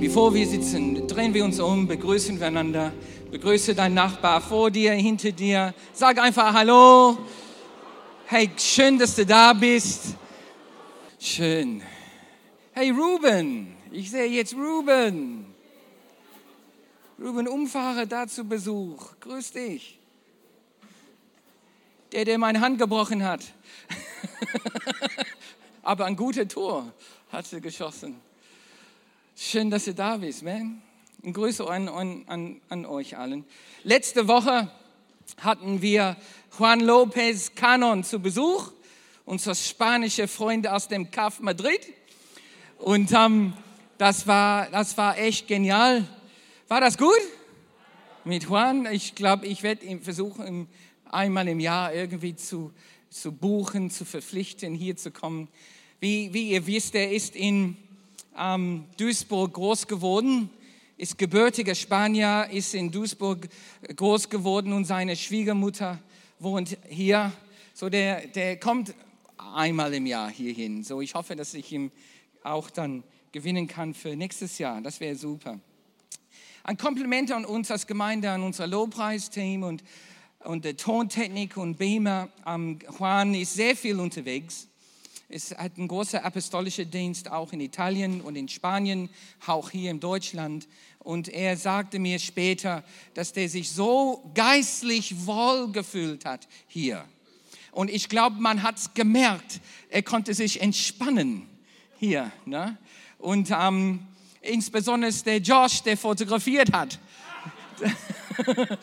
stehen. Bevor wir sitzen, drehen wir uns um, begrüßen wir einander. Begrüße deinen Nachbar vor dir, hinter dir. Sag einfach Hallo. Hey, schön, dass du da bist. Schön. Hey, Ruben. Ich sehe jetzt Ruben. Ruben Umfahrer da zu Besuch. Grüß dich. Der, der meine Hand gebrochen hat. Aber ein guter Tor hat er geschossen. Schön, dass ihr da bist, man. Ein Grüße an, an, an euch allen. Letzte Woche hatten wir Juan Lopez Canon zu Besuch, unser spanische Freund aus dem CAF Madrid. Und ähm, das, war, das war echt genial. War das gut? Mit Juan? Ich glaube, ich werde ihn versuchen, einmal im Jahr irgendwie zu, zu buchen, zu verpflichten, hier zu kommen. Wie, wie ihr wisst, er ist in ähm, Duisburg groß geworden, ist gebürtiger Spanier, ist in Duisburg groß geworden und seine Schwiegermutter wohnt hier. So der, der kommt einmal im Jahr hierhin. So ich hoffe, dass ich ihn auch dann gewinnen kann für nächstes Jahr. Das wäre super. Ein Kompliment an uns als Gemeinde, an unser Lobpreisteam und, und der Tontechnik und Beamer. Um, Juan ist sehr viel unterwegs es hat einen großen apostolischen Dienst auch in Italien und in Spanien, auch hier in Deutschland. Und er sagte mir später, dass der sich so geistlich wohl gefühlt hat hier. Und ich glaube, man hat es gemerkt. Er konnte sich entspannen hier. Ne? Und ähm, insbesondere der Josh, der fotografiert hat.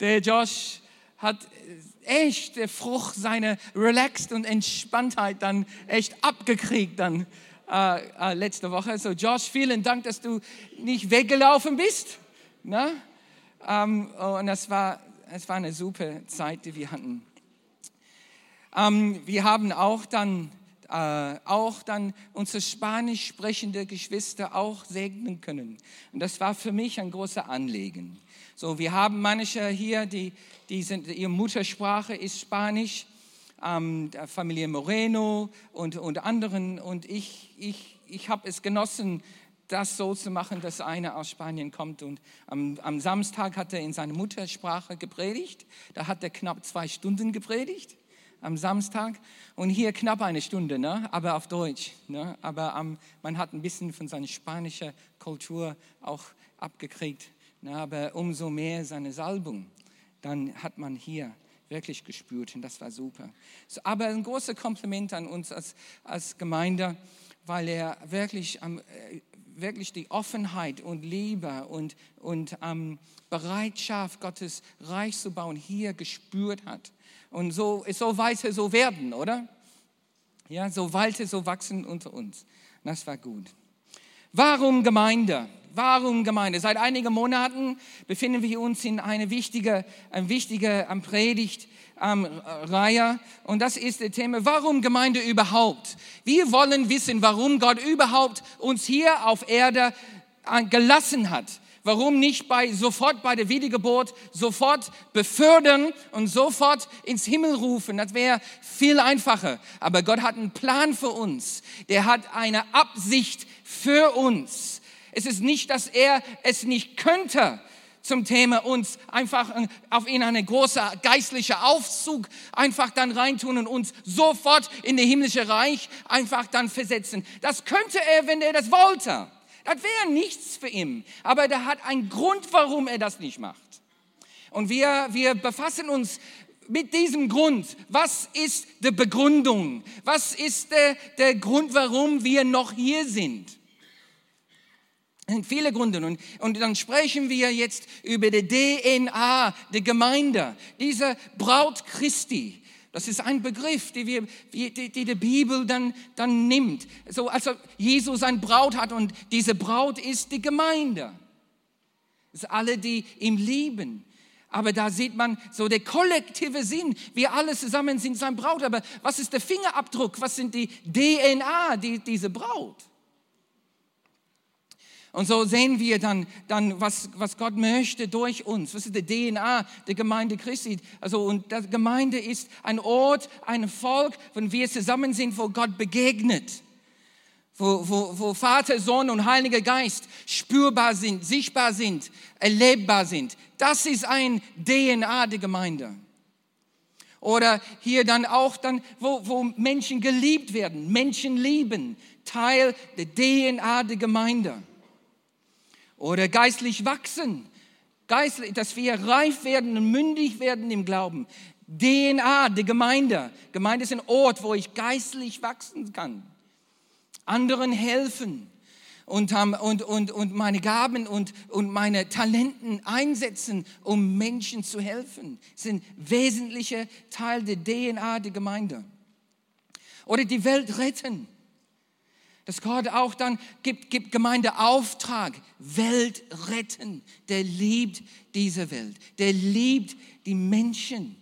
der Josh hat echt der Frucht seiner Relaxed und Entspanntheit dann echt abgekriegt dann äh, äh, letzte Woche. So Josh, vielen Dank, dass du nicht weggelaufen bist. Ne? Ähm, und das war, das war eine super Zeit, die wir hatten. Ähm, wir haben auch dann äh, auch dann unsere spanisch sprechende Geschwister auch segnen können. Und das war für mich ein großer Anliegen. So, wir haben manche hier, die, die sind, ihre Muttersprache ist Spanisch, ähm, der Familie Moreno und, und anderen. Und ich, ich, ich habe es genossen, das so zu machen, dass einer aus Spanien kommt. Und am, am Samstag hat er in seiner Muttersprache gepredigt. Da hat er knapp zwei Stunden gepredigt am Samstag und hier knapp eine Stunde, ne? aber auf Deutsch. Ne? Aber ähm, man hat ein bisschen von seiner spanischen Kultur auch abgekriegt. Na, aber umso mehr seine Salbung, dann hat man hier wirklich gespürt und das war super. So, aber ein großes Kompliment an uns als, als Gemeinde, weil er wirklich, ähm, wirklich die Offenheit und Liebe und, und ähm, Bereitschaft, Gottes Reich zu bauen, hier gespürt hat. Und so, so weiter so werden, oder? Ja, so weiter so wachsen unter uns. Das war gut. Warum Gemeinde? Warum Gemeinde? Seit einigen Monaten befinden wir uns in einer wichtigen, eine wichtige Predigt. Ähm, Reihe und das ist das Thema, warum Gemeinde überhaupt? Wir wollen wissen, warum Gott überhaupt uns hier auf Erde äh, gelassen hat. Warum nicht bei, sofort bei der Wiedergeburt sofort befördern und sofort ins Himmel rufen? Das wäre viel einfacher. Aber Gott hat einen Plan für uns. Der hat eine Absicht für uns. Es ist nicht, dass er es nicht könnte zum Thema uns einfach auf ihn eine große geistliche Aufzug einfach dann reintun und uns sofort in das himmlische Reich einfach dann versetzen. Das könnte er, wenn er das wollte. Das wäre nichts für ihn. Aber er hat einen Grund, warum er das nicht macht. Und wir, wir befassen uns mit diesem Grund. Was ist die Begründung? Was ist der, der Grund, warum wir noch hier sind? sind viele Gründe. Und, und dann sprechen wir jetzt über die DNA der Gemeinde, diese Braut Christi. Das ist ein Begriff, die, wir, die, die die Bibel dann, dann nimmt. So als Jesus ein Braut hat und diese Braut ist die Gemeinde. Das sind alle, die ihm lieben. Aber da sieht man so der kollektive Sinn. Wir alle zusammen sind sein Braut. Aber was ist der Fingerabdruck? Was sind die DNA, die, diese Braut? Und so sehen wir dann, dann was, was Gott möchte durch uns. Was ist die DNA der Gemeinde Christi? Also, und die Gemeinde ist ein Ort, ein Volk, wenn wir zusammen sind, wo Gott begegnet. wo, wo, wo Vater, Sohn und Heiliger Geist spürbar sind, sichtbar sind, erlebbar sind. Das ist ein DNA der Gemeinde. Oder hier dann auch dann, wo, wo Menschen geliebt werden, Menschen lieben, Teil der DNA der Gemeinde. Oder geistlich wachsen, geistlich, dass wir reif werden und mündig werden im Glauben. DNA der Gemeinde. Gemeinde ist ein Ort, wo ich geistlich wachsen kann. Anderen helfen und, und, und, und meine Gaben und, und meine Talenten einsetzen, um Menschen zu helfen. Das sind wesentliche Teil der DNA der Gemeinde. Oder die Welt retten. Dass Gott auch dann gibt, gibt Gemeinde Auftrag, Welt retten. Der liebt diese Welt. Der liebt die Menschen.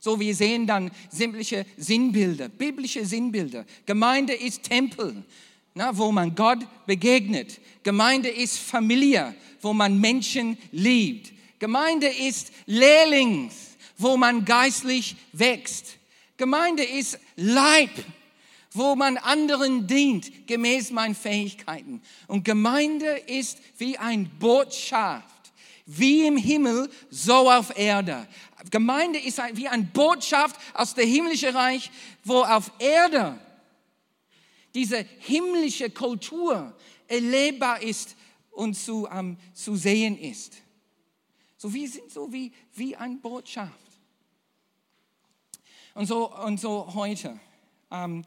So, wir sehen dann sämtliche Sinnbilder, biblische Sinnbilder. Gemeinde ist Tempel na, wo man Gott begegnet. Gemeinde ist Familie, wo man Menschen liebt. Gemeinde ist Lehrling, wo man geistlich wächst. Gemeinde ist Leib, wo man anderen dient, gemäß meinen Fähigkeiten. Und Gemeinde ist wie ein Botschaft, wie im Himmel, so auf Erde. Gemeinde ist wie eine Botschaft aus dem himmlischen Reich, wo auf Erde diese himmlische Kultur erlebbar ist und zu, ähm, zu sehen ist. So wie, so wie, wie eine Botschaft. Und so, und so heute. Ähm,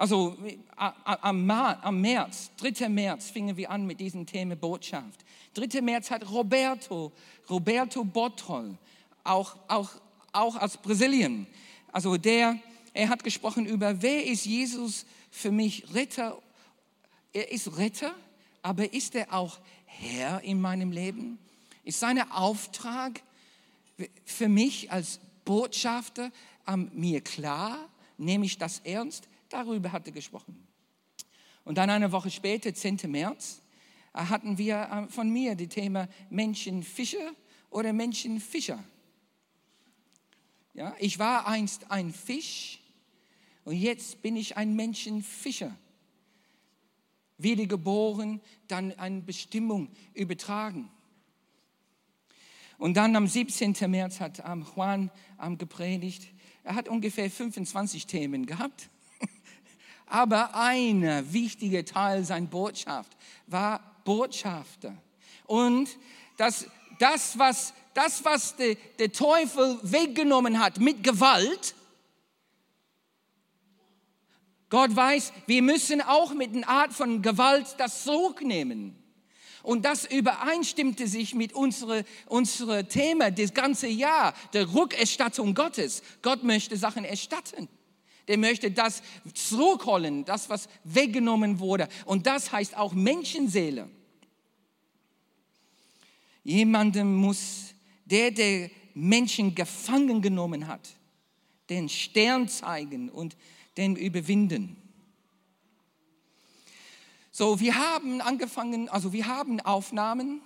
also am, am März, 3. März, fingen wir an mit diesem Thema Botschaft. 3. März hat Roberto, Roberto Bottol, auch, auch, auch aus Brasilien, also der er hat gesprochen über, wer ist Jesus für mich Retter? Er ist Retter, aber ist er auch Herr in meinem Leben? Ist sein Auftrag für mich als Botschafter ähm, mir klar? Nehme ich das ernst? Darüber hat er gesprochen. Und dann eine Woche später, 10. März, äh, hatten wir äh, von mir das Thema Menschenfischer oder Menschenfischer. Ja, ich war einst ein Fisch und jetzt bin ich ein Menschenfischer. Wiedergeboren, dann eine Bestimmung übertragen. Und dann am 17. März hat Juan gepredigt. Er hat ungefähr 25 Themen gehabt. Aber ein wichtiger Teil seiner Botschaft war Botschafter. Und das, das was, das, was der, der Teufel weggenommen hat mit Gewalt, Gott weiß, wir müssen auch mit einer Art von Gewalt das zurücknehmen. Und das übereinstimmte sich mit unserem unsere Thema das ganze Jahr, der Rückerstattung Gottes. Gott möchte Sachen erstatten. Der möchte das zurückholen, das, was weggenommen wurde. Und das heißt auch Menschenseele. Jemandem muss, der der Menschen gefangen genommen hat, den Stern zeigen und den überwinden. So, wir haben angefangen, also wir haben Aufnahmen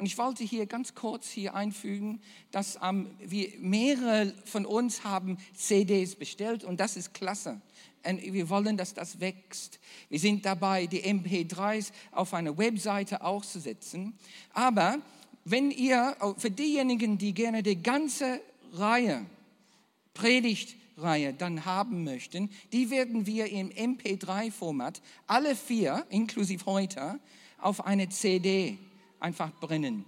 und ich wollte hier ganz kurz hier einfügen, dass ähm, wir mehrere von uns haben CDs bestellt und das ist klasse. Und wir wollen, dass das wächst. Wir sind dabei, die MP3s auf eine Webseite auszusetzen. Aber wenn ihr, für diejenigen, die gerne die ganze Reihe Predigt Reihe dann haben möchten, die werden wir im MP3-Format, alle vier, inklusive heute, auf eine CD einfach brennen.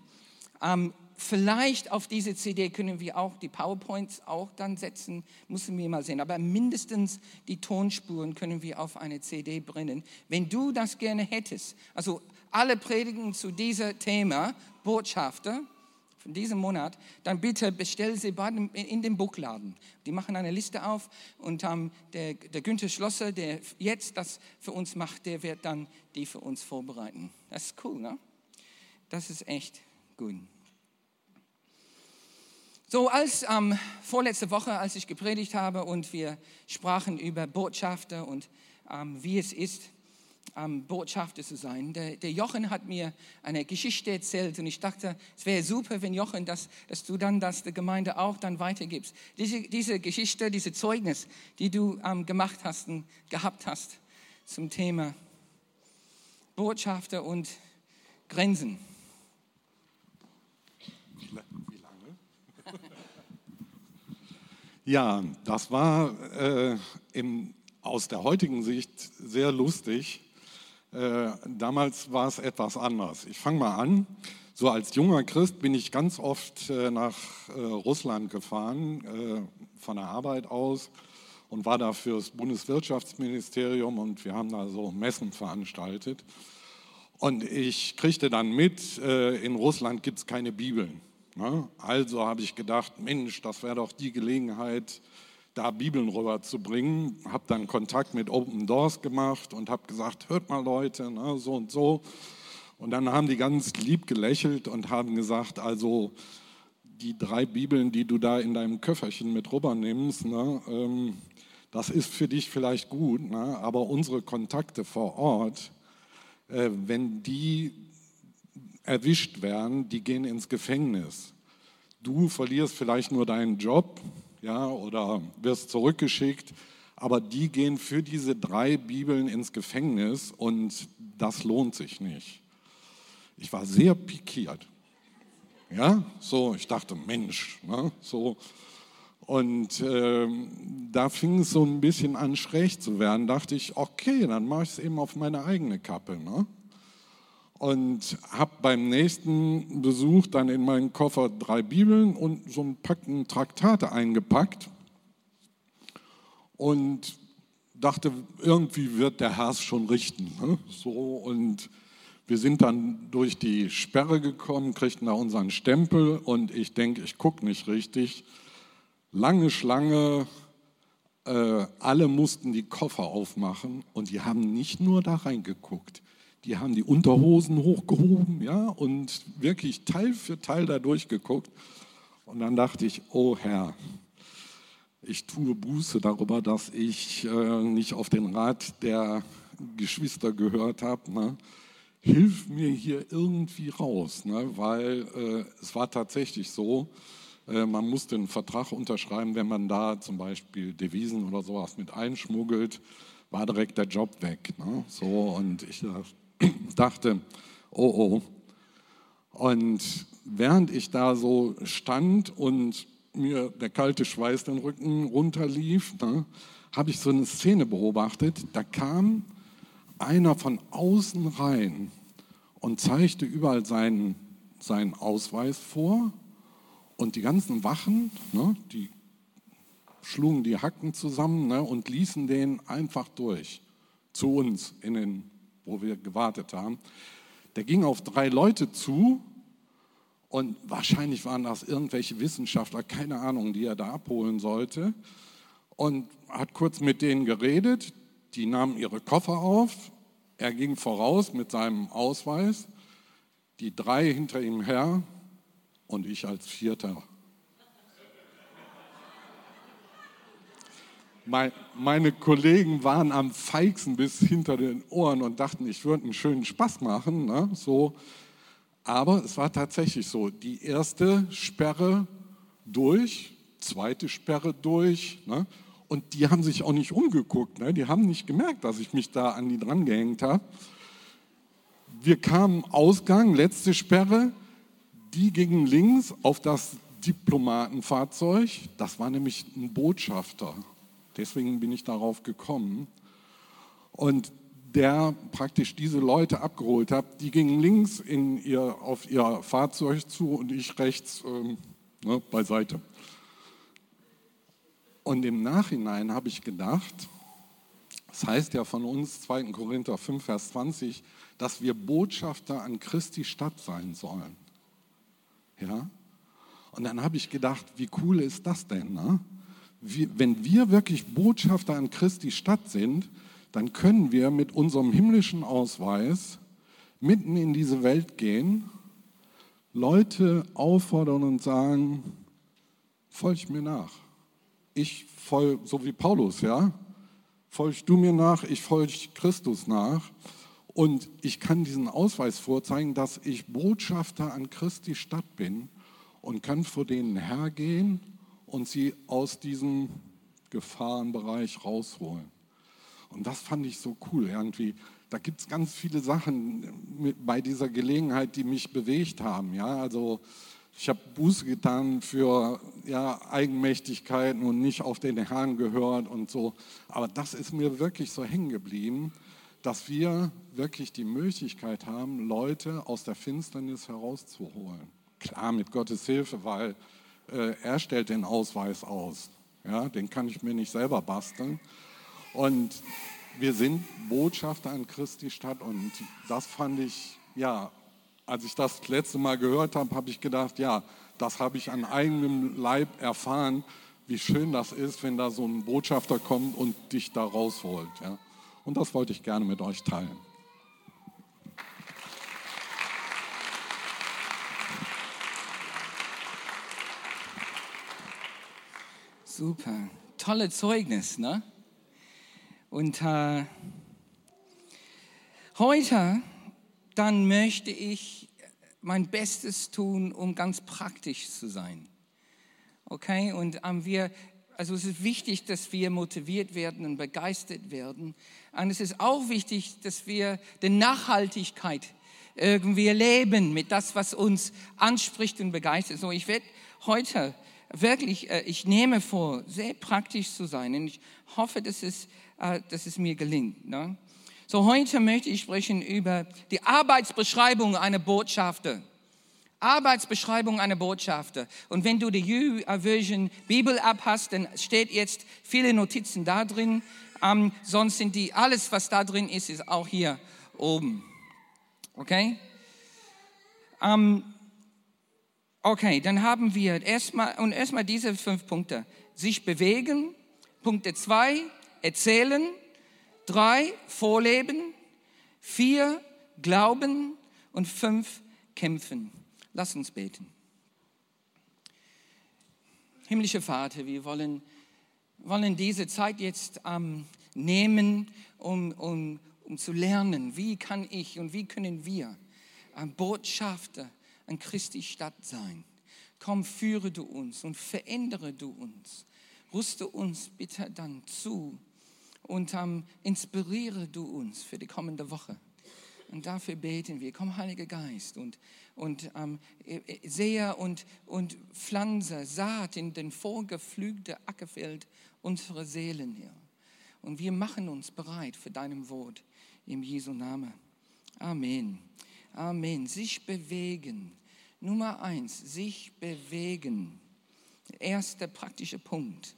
Ähm, vielleicht auf diese CD können wir auch die PowerPoints auch dann setzen, müssen wir mal sehen. Aber mindestens die Tonspuren können wir auf eine CD brennen. Wenn du das gerne hättest, also alle Predigen zu diesem Thema, Botschafter, von diesem Monat, dann bitte bestell sie in den Buchladen. Die machen eine Liste auf und ähm, der, der Günther Schlosser, der jetzt das für uns macht, der wird dann die für uns vorbereiten. Das ist cool, ne? Das ist echt gut. So, als ähm, vorletzte Woche, als ich gepredigt habe und wir sprachen über Botschafter und ähm, wie es ist, ähm, Botschafter zu sein. Der, der, Jochen hat mir eine Geschichte erzählt und ich dachte, es wäre super, wenn Jochen, das, dass du dann das der Gemeinde auch dann weitergibst. Diese, diese Geschichte, diese Zeugnis, die du ähm, gemacht hast und gehabt hast, zum Thema Botschafter und Grenzen. Wie lange? Ja, das war äh, im, aus der heutigen Sicht sehr lustig. Äh, damals war es etwas anders. Ich fange mal an. So als junger Christ bin ich ganz oft äh, nach äh, Russland gefahren, äh, von der Arbeit aus und war da für das Bundeswirtschaftsministerium und wir haben da so Messen veranstaltet. Und ich kriegte dann mit, äh, in Russland gibt es keine Bibeln. Ne? Also habe ich gedacht, Mensch, das wäre doch die Gelegenheit, da Bibeln rüberzubringen. Habe dann Kontakt mit Open Doors gemacht und habe gesagt, hört mal Leute, ne, so und so. Und dann haben die ganz lieb gelächelt und haben gesagt, also die drei Bibeln, die du da in deinem Köfferchen mit rüber nimmst, ne, ähm, das ist für dich vielleicht gut, aber unsere Kontakte vor Ort, äh, wenn die erwischt werden, die gehen ins Gefängnis. Du verlierst vielleicht nur deinen Job ja, oder wirst zurückgeschickt, aber die gehen für diese drei Bibeln ins Gefängnis und das lohnt sich nicht. Ich war sehr pikiert. Ja, so, ich dachte, Mensch, ne, so. Und äh, da fing es so ein bisschen an, schräg zu werden. Dachte ich, okay, dann mache ich es eben auf meine eigene Kappe. Ne? Und habe beim nächsten Besuch dann in meinen Koffer drei Bibeln und so ein Packen Traktate eingepackt und dachte, irgendwie wird der Herr schon richten. Ne? So und wir sind dann durch die Sperre gekommen, kriegten da unseren Stempel und ich denke, ich gucke nicht richtig. Lange Schlange, äh, alle mussten die Koffer aufmachen und die haben nicht nur da reingeguckt, die haben die Unterhosen hochgehoben, ja, und wirklich Teil für Teil da durchgeguckt. Und dann dachte ich, oh Herr, ich tue Buße darüber, dass ich äh, nicht auf den Rat der Geschwister gehört habe. Ne? Hilf mir hier irgendwie raus, ne? weil äh, es war tatsächlich so, äh, man musste einen Vertrag unterschreiben, wenn man da zum Beispiel Devisen oder sowas mit einschmuggelt, war direkt der Job weg. Ne? So, und ich dachte, dachte, oh oh. Und während ich da so stand und mir der kalte Schweiß den Rücken runterlief, ne, habe ich so eine Szene beobachtet. Da kam einer von außen rein und zeigte überall seinen, seinen Ausweis vor. Und die ganzen Wachen, ne, die schlugen die Hacken zusammen ne, und ließen den einfach durch zu uns in den wo wir gewartet haben, der ging auf drei Leute zu und wahrscheinlich waren das irgendwelche Wissenschaftler, keine Ahnung, die er da abholen sollte und hat kurz mit denen geredet. Die nahmen ihre Koffer auf. Er ging voraus mit seinem Ausweis, die drei hinter ihm her und ich als Vierter meine Kollegen waren am feigsten bis hinter den Ohren und dachten, ich würde einen schönen Spaß machen. Ne? So. Aber es war tatsächlich so, die erste Sperre durch, zweite Sperre durch. Ne? Und die haben sich auch nicht umgeguckt. Ne? Die haben nicht gemerkt, dass ich mich da an die dran gehängt habe. Wir kamen Ausgang, letzte Sperre. Die gingen links auf das Diplomatenfahrzeug. Das war nämlich ein Botschafter. Deswegen bin ich darauf gekommen. Und der praktisch diese Leute abgeholt hat, die gingen links in ihr, auf ihr Fahrzeug zu und ich rechts ähm, ne, beiseite. Und im Nachhinein habe ich gedacht, das heißt ja von uns 2. Korinther 5, Vers 20, dass wir Botschafter an Christi Stadt sein sollen. Ja? Und dann habe ich gedacht, wie cool ist das denn? Ne? Wenn wir wirklich Botschafter an Christi Stadt sind, dann können wir mit unserem himmlischen Ausweis mitten in diese Welt gehen, Leute auffordern und sagen, folg mir nach. Ich folge, so wie Paulus, ja, folg du mir nach, ich folge Christus nach. Und ich kann diesen Ausweis vorzeigen, dass ich Botschafter an Christi Stadt bin und kann vor denen hergehen und sie aus diesem Gefahrenbereich rausholen. Und das fand ich so cool irgendwie. Da gibt es ganz viele Sachen bei dieser Gelegenheit, die mich bewegt haben. Ja, also ich habe Buße getan für ja, Eigenmächtigkeiten und nicht auf den Herrn gehört und so. Aber das ist mir wirklich so hängen geblieben, dass wir wirklich die Möglichkeit haben, Leute aus der Finsternis herauszuholen. Klar, mit Gottes Hilfe, weil äh, er stellt den Ausweis aus. Ja, den kann ich mir nicht selber basteln. Und wir sind Botschafter an Christi Stadt und das fand ich ja als ich das letzte Mal gehört habe, habe ich gedacht, ja, das habe ich an eigenem Leib erfahren, wie schön das ist, wenn da so ein Botschafter kommt und dich da rausholt. Ja. Und das wollte ich gerne mit euch teilen. Super, tolle Zeugnis, ne? Und äh, heute dann möchte ich mein Bestes tun, um ganz praktisch zu sein. Okay, und ähm, wir, also es ist wichtig, dass wir motiviert werden und begeistert werden. Und es ist auch wichtig, dass wir die Nachhaltigkeit irgendwie leben mit das, was uns anspricht und begeistert. So, ich werde heute wirklich, äh, ich nehme vor, sehr praktisch zu sein und ich hoffe, dass es, äh, dass es mir gelingt. Ne? So, heute möchte ich sprechen über die Arbeitsbeschreibung einer Botschafter. Arbeitsbeschreibung einer Botschafter. Und wenn du die U-Version Bibel-App hast, dann steht jetzt viele Notizen da drin. Ähm, sonst sind die, alles was da drin ist, ist auch hier oben. Okay? Ähm, okay, dann haben wir erstmal, und erstmal diese fünf Punkte. Sich bewegen. Punkte zwei, erzählen. Drei, vorleben. Vier, glauben. Und fünf, kämpfen. Lass uns beten. Himmlischer Vater, wir wollen, wollen diese Zeit jetzt ähm, nehmen, um, um, um zu lernen, wie kann ich und wie können wir ein Botschafter an Christi Stadt sein. Komm, führe du uns und verändere du uns. Rüste uns bitte dann zu und ähm, inspiriere du uns für die kommende Woche. Und dafür beten wir. Komm, Heiliger Geist, und, und ähm, äh, äh, sehe und, und pflanze Saat in den vorgeflügten Ackerfeld unserer Seelen, Herr. Und wir machen uns bereit für deinem Wort im Jesu Namen. Amen. Amen. Sich bewegen. Nummer eins, sich bewegen. Erster praktische Punkt.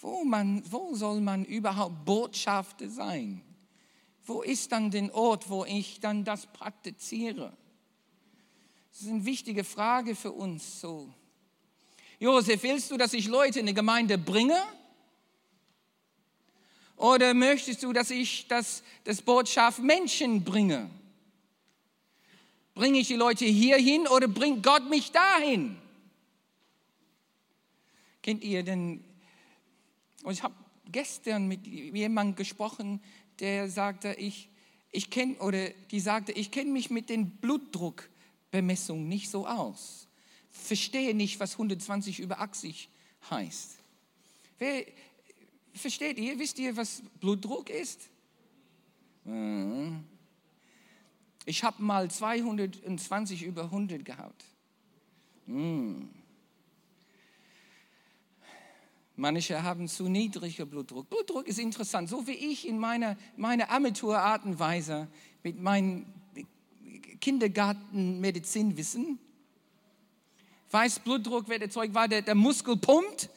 Wo, man, wo soll man überhaupt Botschafter sein? Wo ist dann der Ort, wo ich dann das praktiziere? Das ist eine wichtige Frage für uns. So. Josef, willst du, dass ich Leute in die Gemeinde bringe? Oder möchtest du, dass ich das, das Botschaft Menschen bringe? Bringe ich die Leute hierhin oder bringt Gott mich dahin? Kennt ihr den und ich habe gestern mit jemandem gesprochen, der sagte, ich, ich kenne, oder die sagte, ich kenne mich mit den Blutdruckbemessungen nicht so aus. Verstehe nicht, was 120 über 80 heißt. Wer, versteht ihr, wisst ihr, was Blutdruck ist? Mhm. Ich habe mal 220 über 100 gehabt. Mm. Manche haben zu niedriger Blutdruck. Blutdruck ist interessant, so wie ich in meiner, meiner Amateurart und Weise mit meinem Kindergartenmedizinwissen weiß, Blutdruck wird erzeugt, weil der, der Muskel pumpt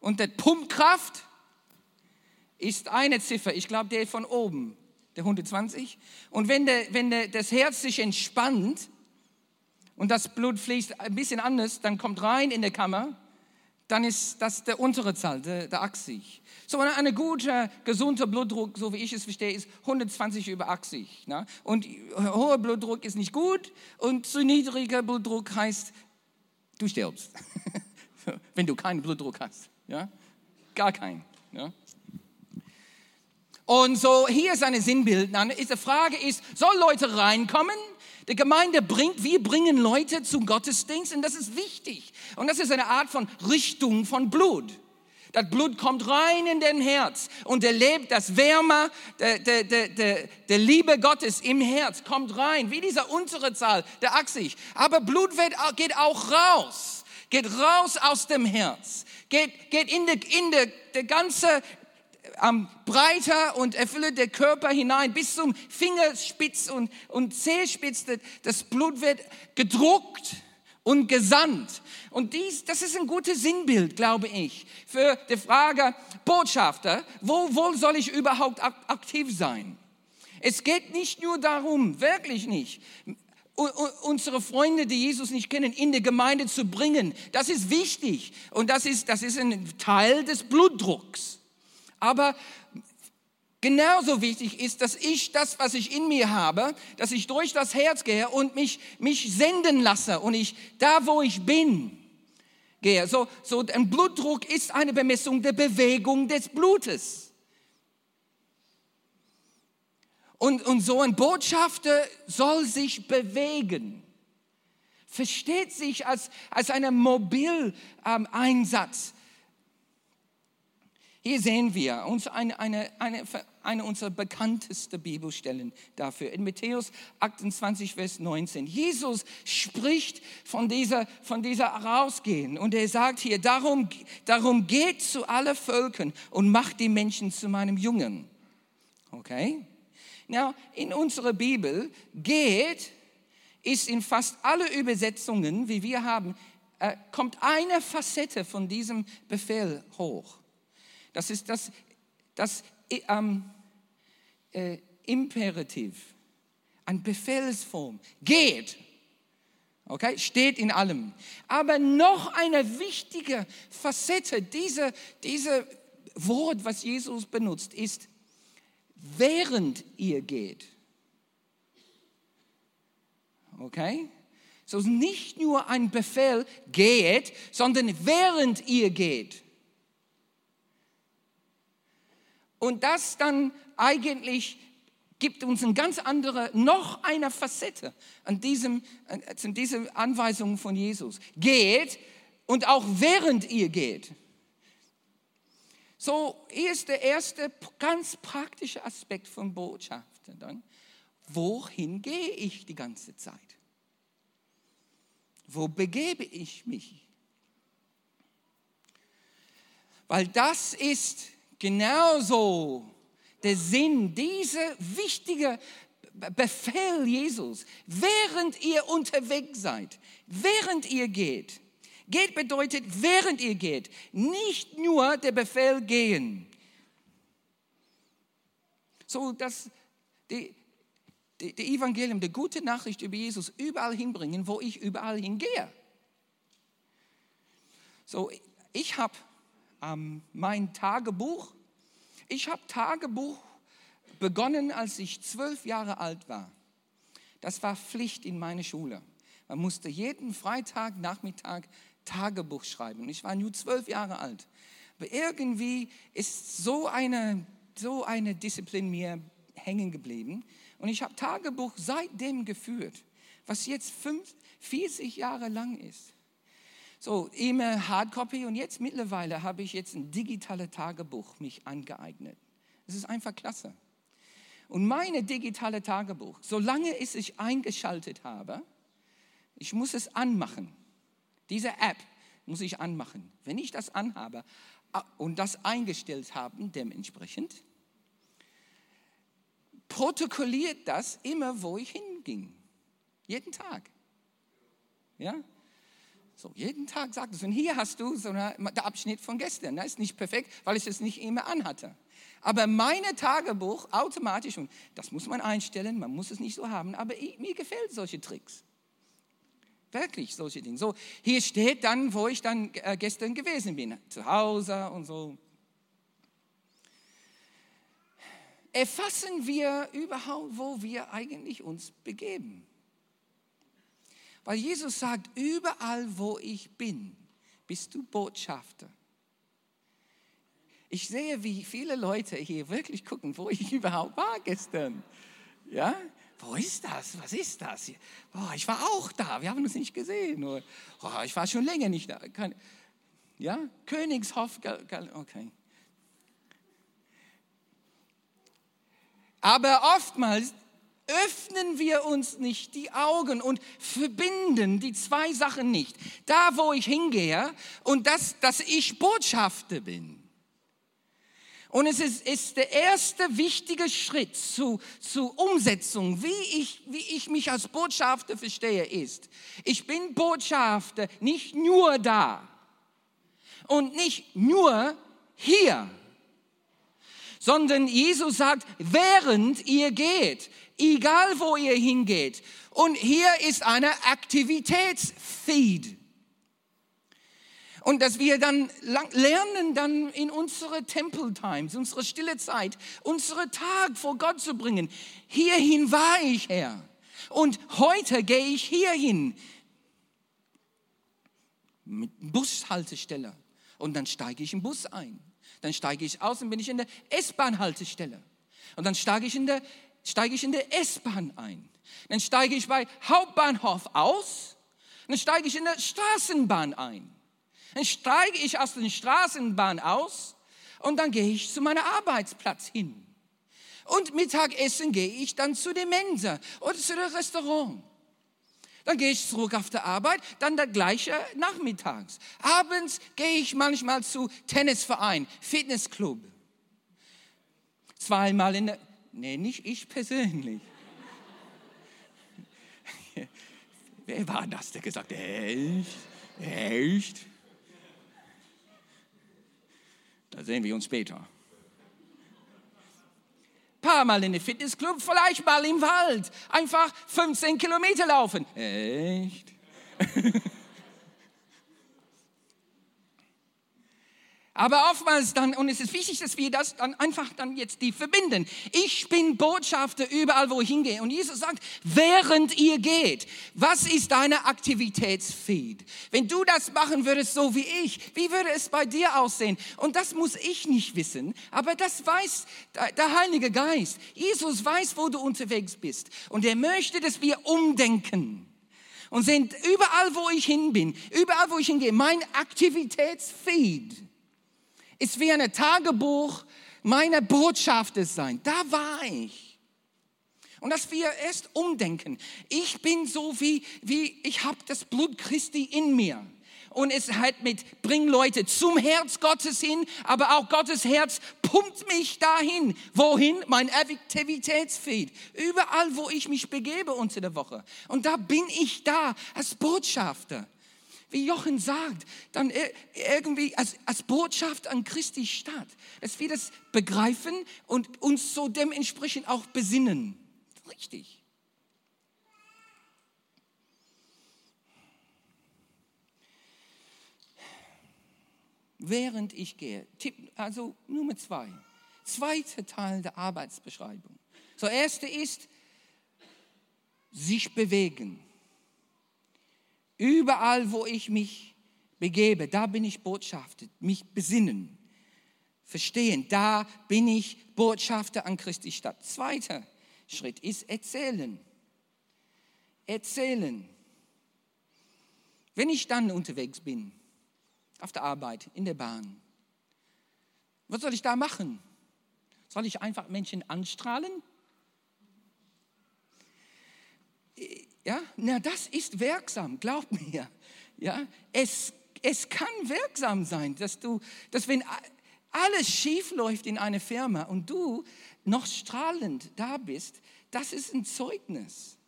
und der Pumpkraft ist eine Ziffer, ich glaube der von oben, der 120. Und wenn, der, wenn der, das Herz sich entspannt und das Blut fließt ein bisschen anders, dann kommt rein in der Kammer dann ist das der untere Zahl, der, der 80. So eine, eine gute, gesunde Blutdruck, so wie ich es verstehe, ist 120 über 80. Ne? Und hoher Blutdruck ist nicht gut und zu niedriger Blutdruck heißt, du stirbst, wenn du keinen Blutdruck hast. Ja? Gar keinen. Ja? Und so, hier ist eine Sinnbild. Die Frage ist, soll Leute reinkommen? Die Gemeinde bringt, wir bringen Leute zum Gottesdienst und das ist wichtig. Und das ist eine Art von Richtung von Blut. Das Blut kommt rein in den Herz und erlebt das Wärme der, der, der, der Liebe Gottes im Herz, kommt rein, wie dieser untere Zahl, der Achsig. Aber Blut wird, geht auch raus, geht raus aus dem Herz, geht, geht in, die, in die, die ganze ähm, breiter und erfüllt der Körper hinein bis zum Fingerspitz und, und Zehspitz. Das Blut wird gedruckt und gesandt. Und dies, das ist ein gutes Sinnbild, glaube ich, für die Frage, Botschafter, wo, wo soll ich überhaupt aktiv sein? Es geht nicht nur darum, wirklich nicht, unsere Freunde, die Jesus nicht kennen, in die Gemeinde zu bringen. Das ist wichtig und das ist, das ist ein Teil des Blutdrucks. Aber genauso wichtig ist, dass ich das, was ich in mir habe, dass ich durch das Herz gehe und mich, mich senden lasse und ich da, wo ich bin, gehe. So, so ein Blutdruck ist eine Bemessung der Bewegung des Blutes. Und, und so ein Botschafter soll sich bewegen versteht sich als, als ein Mobileinsatz. Hier sehen wir uns eine, eine, eine, eine unserer bekanntesten Bibelstellen dafür. In Matthäus 28, Vers 19. Jesus spricht von dieser, von dieser Rausgehen und er sagt hier, darum, darum geht zu allen Völkern und macht die Menschen zu meinem Jungen. Okay? Now, in unserer Bibel geht, ist in fast alle Übersetzungen, wie wir haben, äh, kommt eine Facette von diesem Befehl hoch. Das ist das, das ähm, äh, Imperativ, eine Befehlsform. Geht. Okay, steht in allem. Aber noch eine wichtige Facette dieser diese Wort, was Jesus benutzt, ist, während ihr geht. Okay? So ist nicht nur ein Befehl, geht, sondern während ihr geht. Und das dann eigentlich gibt uns eine ganz andere, noch eine Facette an diesem, an dieser Anweisung von Jesus. Geht und auch während ihr geht. So ist der erste ganz praktische Aspekt von Botschaften. Dann, wohin gehe ich die ganze Zeit? Wo begebe ich mich? Weil das ist genauso der Sinn, dieser wichtige Befehl Jesus, während ihr unterwegs seid, während ihr geht. Geht bedeutet, während ihr geht, nicht nur der Befehl gehen. So, dass die, die, die Evangelium, die gute Nachricht über Jesus überall hinbringen, wo ich überall hingehe. So, ich habe ähm, mein Tagebuch. Ich habe Tagebuch begonnen, als ich zwölf Jahre alt war. Das war Pflicht in meiner Schule. Man musste jeden Freitag, Nachmittag Tagebuch schreiben. Ich war nur zwölf Jahre alt. Aber irgendwie ist so eine, so eine Disziplin mir hängen geblieben. Und ich habe Tagebuch seitdem geführt, was jetzt fünf, 40 Jahre lang ist. So, immer Hardcopy und jetzt mittlerweile habe ich jetzt ein digitales Tagebuch mich angeeignet. Das ist einfach klasse. Und meine digitale Tagebuch, solange ich es eingeschaltet habe, ich muss es anmachen. Diese App muss ich anmachen. Wenn ich das anhabe und das eingestellt habe, dementsprechend, protokolliert das immer, wo ich hinging. Jeden Tag. Ja? So, jeden Tag sagt es. Und hier hast du so eine, der Abschnitt von gestern. Das ist nicht perfekt, weil ich es nicht immer anhatte. Aber meine Tagebuch automatisch, und das muss man einstellen, man muss es nicht so haben, aber ich, mir gefällt solche Tricks. Wirklich solche Dinge. So, hier steht dann, wo ich dann äh, gestern gewesen bin, zu Hause und so. Erfassen wir überhaupt, wo wir eigentlich uns begeben? Weil Jesus sagt, überall wo ich bin, bist du Botschafter. Ich sehe, wie viele Leute hier wirklich gucken, wo ich überhaupt war gestern. Ja? Wo ist das? Was ist das? Oh, ich war auch da. Wir haben uns nicht gesehen. Oh, ich war schon länger nicht da. Ja, Königshof, okay. Aber oftmals öffnen wir uns nicht die Augen und verbinden die zwei Sachen nicht. Da, wo ich hingehe und das, dass ich Botschafter bin. Und es ist, ist der erste wichtige Schritt zu, zur Umsetzung, wie ich, wie ich mich als Botschafter verstehe, ist, ich bin Botschafter nicht nur da und nicht nur hier, sondern Jesus sagt, während ihr geht, egal wo ihr hingeht. Und hier ist eine Aktivitätsfeed. Und dass wir dann lernen, dann in unsere Temple Times, unsere stille Zeit, unsere Tag vor Gott zu bringen. Hierhin war ich, Herr. Und heute gehe ich hierhin. Mit Bushaltestelle. Und dann steige ich im Bus ein. Dann steige ich aus und bin ich in der S-Bahn-Haltestelle. Und dann steige ich in der steige ich in der S-Bahn ein. Dann steige ich bei Hauptbahnhof aus. Dann steige ich in der Straßenbahn ein. Dann steige ich aus der Straßenbahn aus und dann gehe ich zu meinem Arbeitsplatz hin. Und Mittagessen gehe ich dann zu der Mensa oder zu dem Restaurant. Dann gehe ich zurück auf die Arbeit, dann der gleiche nachmittags. Abends gehe ich manchmal zu Tennisverein, Fitnessclub. Zweimal in der, Nee, nicht ich persönlich. Wer war das, der gesagt hat, echt? Echt? Da sehen wir uns später. Paar Mal in den Fitnessclub, vielleicht mal im Wald. Einfach 15 Kilometer laufen. Echt? Aber oftmals dann, und es ist wichtig, dass wir das dann einfach dann jetzt die verbinden. Ich bin Botschafter überall, wo ich hingehe. Und Jesus sagt, während ihr geht, was ist deine Aktivitätsfeed? Wenn du das machen würdest, so wie ich, wie würde es bei dir aussehen? Und das muss ich nicht wissen, aber das weiß der Heilige Geist. Jesus weiß, wo du unterwegs bist. Und er möchte, dass wir umdenken und sehen, überall, wo ich hin bin, überall, wo ich hingehe, mein Aktivitätsfeed ist wie ein Tagebuch meiner Botschafter sein. Da war ich. Und dass wir erst umdenken. Ich bin so wie, wie ich habe das Blut Christi in mir. Und es halt mit, bring Leute zum Herz Gottes hin, aber auch Gottes Herz pumpt mich dahin. Wohin? Mein Aktivitätsfeed. Überall, wo ich mich begebe unter der Woche. Und da bin ich da als Botschafter wie Jochen sagt, dann irgendwie als, als Botschaft an Christi Stadt, dass wir das begreifen und uns so dementsprechend auch besinnen. Richtig. Während ich gehe, Tipp, also Nummer zwei, zweiter Teil der Arbeitsbeschreibung. So, erste ist, sich bewegen. Überall, wo ich mich begebe, da bin ich Botschafter, mich besinnen, verstehen, da bin ich Botschafter an Christi Stadt. Zweiter Schritt ist erzählen. Erzählen. Wenn ich dann unterwegs bin, auf der Arbeit, in der Bahn, was soll ich da machen? Soll ich einfach Menschen anstrahlen? Ja, na, das ist wirksam, glaub mir. Ja, es, es kann wirksam sein, dass du, dass wenn alles schief läuft in einer Firma und du noch strahlend da bist, das ist ein Zeugnis.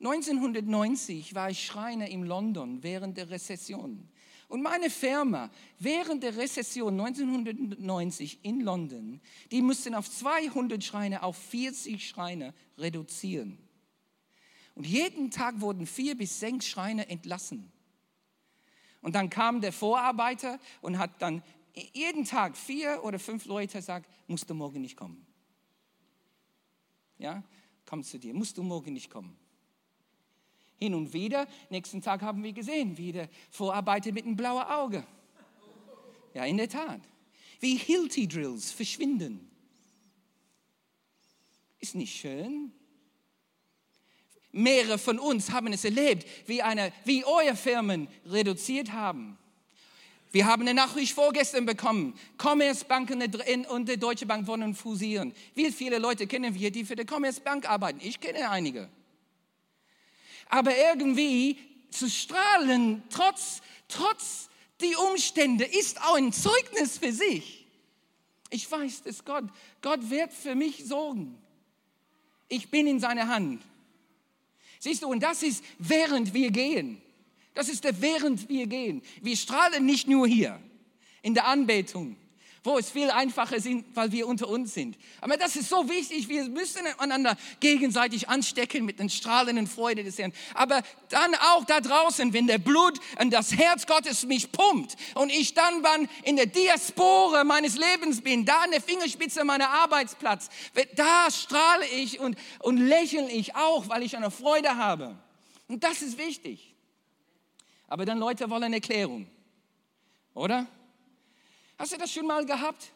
1990 war ich Schreiner in London während der Rezession. Und meine Firma während der Rezession 1990 in London, die mussten auf 200 Schreine auf 40 Schreine reduzieren. Und jeden Tag wurden vier bis sechs Schreiner entlassen. Und dann kam der Vorarbeiter und hat dann jeden Tag vier oder fünf Leute gesagt, musst du morgen nicht kommen. Ja, komm zu dir, musst du morgen nicht kommen. Hin und wieder, nächsten Tag haben wir gesehen, wie der Vorarbeiter mit einem blauen Auge. Ja, in der Tat. Wie Hilti Drills verschwinden. Ist nicht schön? Mehrere von uns haben es erlebt, wie, eine, wie eure Firmen reduziert haben. Wir haben eine Nachricht vorgestern bekommen. Commerzbank und die Deutsche Bank wollen fusieren. Wie viele Leute kennen wir, die für die Commerzbank arbeiten? Ich kenne einige. Aber irgendwie zu strahlen, trotz, trotz die Umstände, ist auch ein Zeugnis für sich. Ich weiß, dass Gott, Gott wird für mich sorgen. Ich bin in seiner Hand. Siehst du, und das ist, während wir gehen. Das ist der, während wir gehen. Wir strahlen nicht nur hier in der Anbetung, wo es viel einfacher ist, weil wir unter uns sind. Aber das ist so wichtig, wir müssen einander gegenseitig anstecken mit den strahlenden Freude des Herrn. Aber dann auch da draußen, wenn der Blut und das Herz Gottes mich pumpt und ich dann in der Diaspora meines Lebens bin, da an der Fingerspitze meiner Arbeitsplatz, da strahle ich und, und lächle ich auch, weil ich eine Freude habe. Und das ist wichtig. Aber dann Leute wollen Erklärung, oder? Hast du das schon mal gehabt?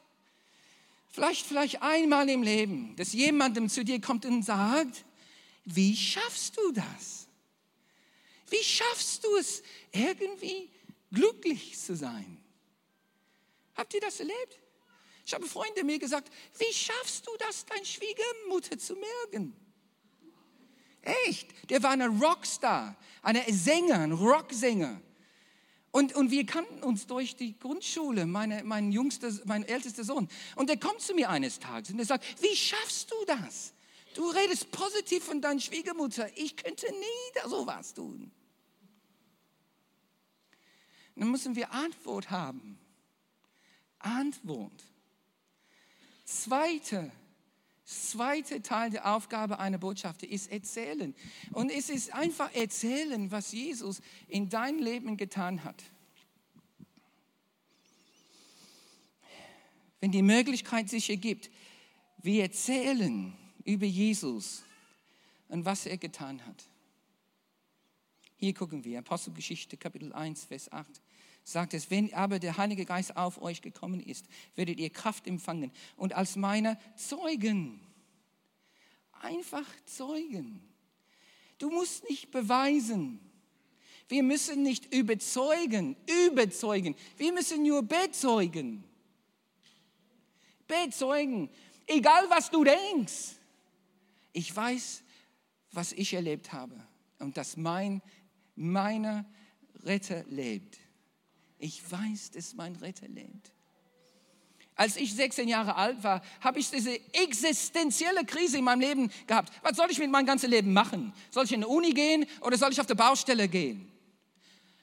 Vielleicht, vielleicht einmal im Leben, dass jemandem zu dir kommt und sagt, wie schaffst du das? Wie schaffst du es, irgendwie glücklich zu sein? Habt ihr das erlebt? Ich habe Freunde mir gesagt, wie schaffst du das, deine Schwiegermutter zu merken? Echt, der war ein Rockstar, ein Sänger, ein Rocksänger. Und, und wir kannten uns durch die Grundschule, meine, mein, jüngster, mein ältester Sohn. Und der kommt zu mir eines Tages und er sagt, wie schaffst du das? Du redest positiv von deiner Schwiegermutter. Ich könnte nie so was tun. Dann müssen wir Antwort haben. Antwort. Zweite, zweite Teil der Aufgabe einer Botschaft ist erzählen. Und es ist einfach erzählen, was Jesus in deinem Leben getan hat. Wenn die Möglichkeit sich ergibt, wir erzählen über Jesus und was er getan hat. Hier gucken wir, Apostelgeschichte Kapitel 1, Vers 8 sagt es, wenn aber der Heilige Geist auf euch gekommen ist, werdet ihr Kraft empfangen und als meine Zeugen, einfach Zeugen. Du musst nicht beweisen. Wir müssen nicht überzeugen, überzeugen. Wir müssen nur bezeugen. Bezeugen, egal was du denkst. Ich weiß, was ich erlebt habe und dass mein, meiner Retter lebt. Ich weiß, dass mein Retter lebt. Als ich 16 Jahre alt war, habe ich diese existenzielle Krise in meinem Leben gehabt. Was soll ich mit meinem ganzen Leben machen? Soll ich in die Uni gehen oder soll ich auf die Baustelle gehen?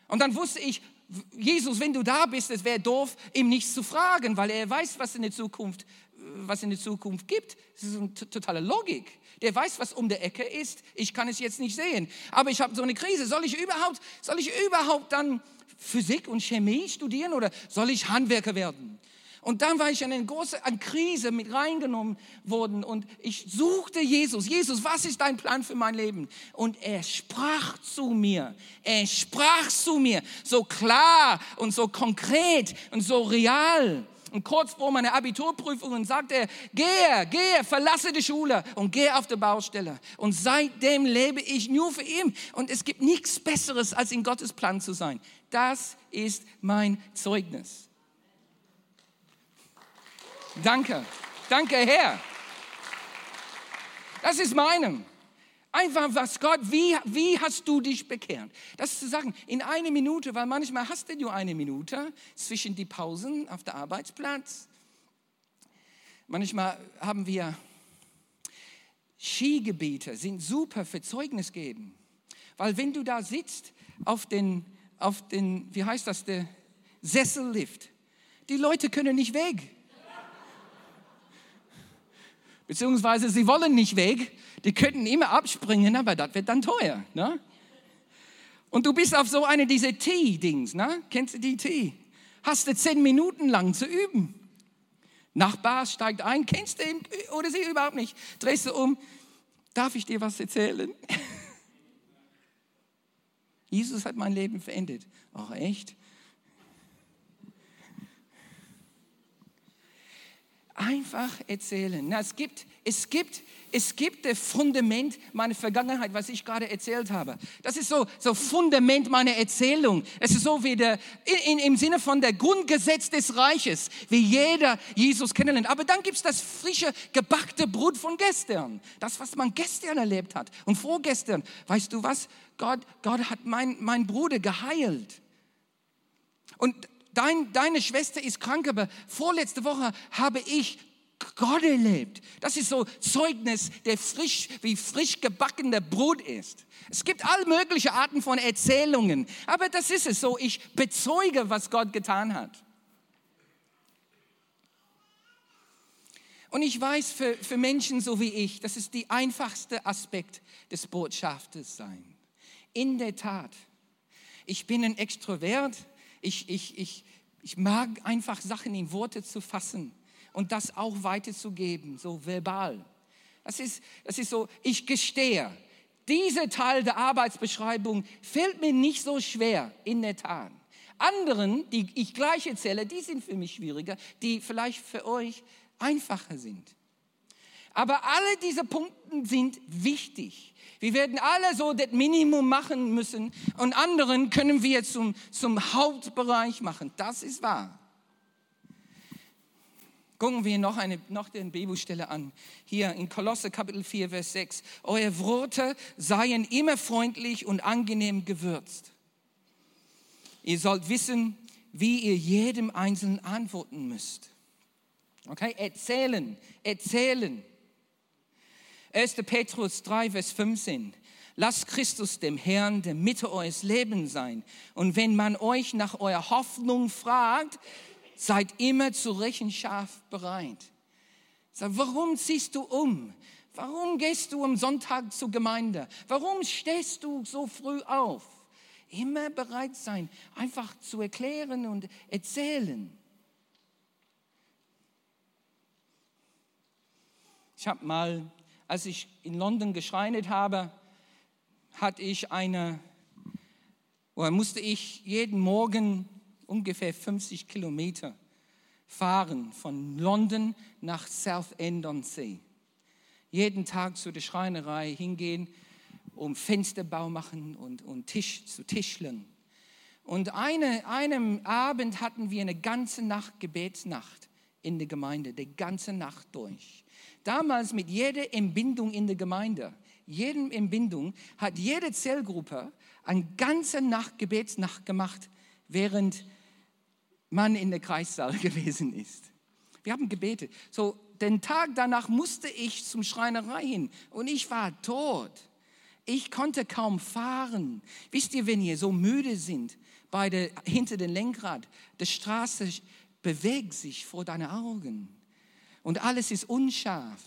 Und dann wusste ich, Jesus, wenn du da bist, es wäre doof, ihm nichts zu fragen, weil er weiß, was in der Zukunft, was in der Zukunft gibt. Das ist eine totale Logik. Der weiß, was um der Ecke ist. Ich kann es jetzt nicht sehen. Aber ich habe so eine Krise. Soll ich überhaupt, soll ich überhaupt dann Physik und Chemie studieren oder soll ich Handwerker werden? Und dann war ich in eine große eine Krise mit reingenommen worden und ich suchte Jesus. Jesus, was ist dein Plan für mein Leben? Und er sprach zu mir. Er sprach zu mir so klar und so konkret und so real. Und kurz vor meiner Abiturprüfung sagt er, gehe, gehe, verlasse die Schule und gehe auf die Baustelle. Und seitdem lebe ich nur für ihn. Und es gibt nichts Besseres, als in Gottes Plan zu sein. Das ist mein Zeugnis. Danke, danke Herr. Das ist meinem. Einfach was Gott, wie, wie hast du dich bekehrt? Das zu sagen, in einer Minute, weil manchmal hast du nur eine Minute zwischen die Pausen auf der Arbeitsplatz. Manchmal haben wir Skigebiete, sind super für Zeugnis geben. Weil wenn du da sitzt auf den, auf den wie heißt das, der Sessellift, die Leute können nicht weg. Beziehungsweise sie wollen nicht weg. Die könnten immer abspringen, aber das wird dann teuer. Ne? Und du bist auf so eine dieser T-Dings. Ne? Kennst du die T? Hast du zehn Minuten lang zu üben. Nachbar steigt ein, kennst du ihn oder sie überhaupt nicht. Drehst du um, darf ich dir was erzählen? Jesus hat mein Leben verändert. Ach echt? Einfach erzählen. Na, es gibt, es gibt, es gibt das Fundament meiner Vergangenheit, was ich gerade erzählt habe. Das ist so, so Fundament meiner Erzählung. Es ist so wie der, in, im Sinne von der Grundgesetz des Reiches, wie jeder Jesus kennenlernt. Aber dann gibt es das frische, gebackte Brot von gestern. Das, was man gestern erlebt hat und vorgestern. Weißt du was? Gott, Gott hat mein, mein Bruder geheilt. Und dein, deine Schwester ist krank, aber vorletzte Woche habe ich Gott erlebt. Das ist so Zeugnis, der frisch, wie frisch gebackener Brot ist. Es gibt all mögliche Arten von Erzählungen, aber das ist es so. Ich bezeuge, was Gott getan hat. Und ich weiß für, für Menschen so wie ich, das ist der einfachste Aspekt des Botschafters sein. In der Tat, ich bin ein Extrovert, ich, ich, ich, ich mag einfach Sachen in Worte zu fassen und das auch weiterzugeben, so verbal. Das ist, das ist so, ich gestehe, dieser Teil der Arbeitsbeschreibung fällt mir nicht so schwer, in der Tat. Anderen, die ich gleich erzähle, die sind für mich schwieriger, die vielleicht für euch einfacher sind. Aber alle diese Punkte sind wichtig. Wir werden alle so das Minimum machen müssen und anderen können wir zum, zum Hauptbereich machen. Das ist wahr. Gucken wir noch, eine, noch eine Bibelstelle an. Hier in Kolosse Kapitel 4, Vers 6. Eure Worte seien immer freundlich und angenehm gewürzt. Ihr sollt wissen, wie ihr jedem Einzelnen antworten müsst. Okay, erzählen, erzählen. 1. Petrus 3, Vers 15. Lasst Christus dem Herrn der Mitte eures Lebens sein. Und wenn man euch nach eurer Hoffnung fragt, seid immer zur Rechenschaft bereit. Sag, warum ziehst du um? Warum gehst du am Sonntag zur Gemeinde? Warum stehst du so früh auf? Immer bereit sein, einfach zu erklären und erzählen. Ich habe mal als ich in London geschreinet habe, hatte ich eine, oder musste ich jeden Morgen ungefähr 50 Kilometer fahren von London nach Southend-on-Sea. Jeden Tag zu der Schreinerei hingehen, um Fensterbau machen und, und Tisch zu tischlern. Und eine, einem Abend hatten wir eine ganze Nacht Gebetsnacht in der Gemeinde, die ganze Nacht durch. Damals mit jeder Entbindung in der Gemeinde, jedem Entbindung, hat jede Zellgruppe eine ganze Nacht Gebetsnacht gemacht, während man in der Kreissaal gewesen ist. Wir haben gebetet. So, den Tag danach musste ich zum Schreinerei hin und ich war tot. Ich konnte kaum fahren. Wisst ihr, wenn ihr so müde sind, bei der, hinter dem Lenkrad, die Straße bewegt sich vor deinen Augen und alles ist unscharf.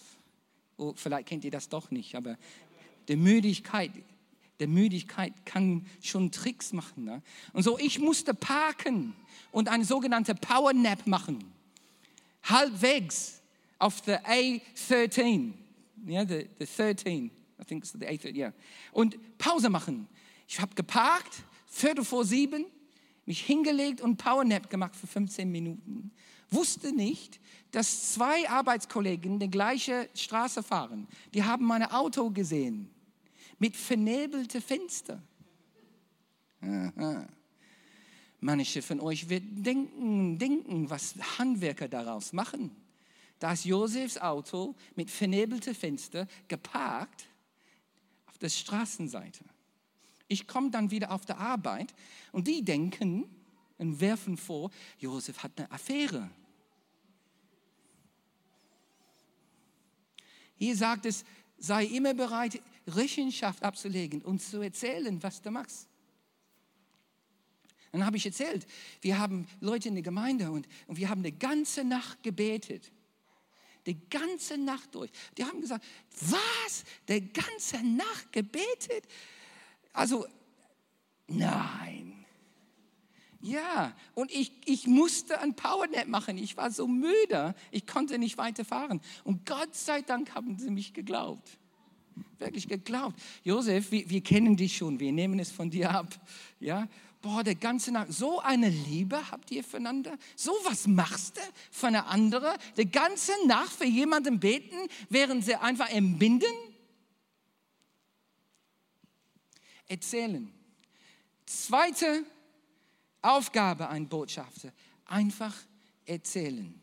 Oh, vielleicht kennt ihr das doch nicht, aber der Müdigkeit, der Müdigkeit kann schon Tricks machen. Ne? Und so, ich musste parken und eine sogenannte Power Nap machen. Halbwegs auf der A13. Ja, the, the 13. I think it's the A13, yeah. Und Pause machen. Ich habe geparkt, Viertel vor sieben, mich hingelegt und Power Nap gemacht für 15 Minuten. Wusste nicht, dass zwei Arbeitskollegen die gleiche Straße fahren. Die haben mein Auto gesehen mit vernebelten Fenstern. Manche von euch werden denken, denken, was Handwerker daraus machen. Da ist Josefs Auto mit vernebelten Fenstern geparkt auf der Straßenseite. Ich komme dann wieder auf der Arbeit und die denken und werfen vor, Josef hat eine Affäre. Hier sagt es, sei immer bereit, Rechenschaft abzulegen und zu erzählen, was du machst. Dann habe ich erzählt, wir haben Leute in der Gemeinde und, und wir haben die ganze Nacht gebetet. Die ganze Nacht durch. Die haben gesagt, was? Die ganze Nacht gebetet? Also, nein. Ja, und ich, ich musste ein Powernap machen. Ich war so müde, ich konnte nicht weiterfahren. Und Gott sei Dank haben sie mich geglaubt. Wirklich geglaubt. Josef, wir, wir kennen dich schon, wir nehmen es von dir ab. Ja? boah, der ganze Nacht, so eine Liebe habt ihr füreinander? So was machst du für eine andere? Die ganze Nacht für jemanden beten, während sie einfach entbinden? Erzählen. Zweite Aufgabe ein Botschafter, einfach erzählen.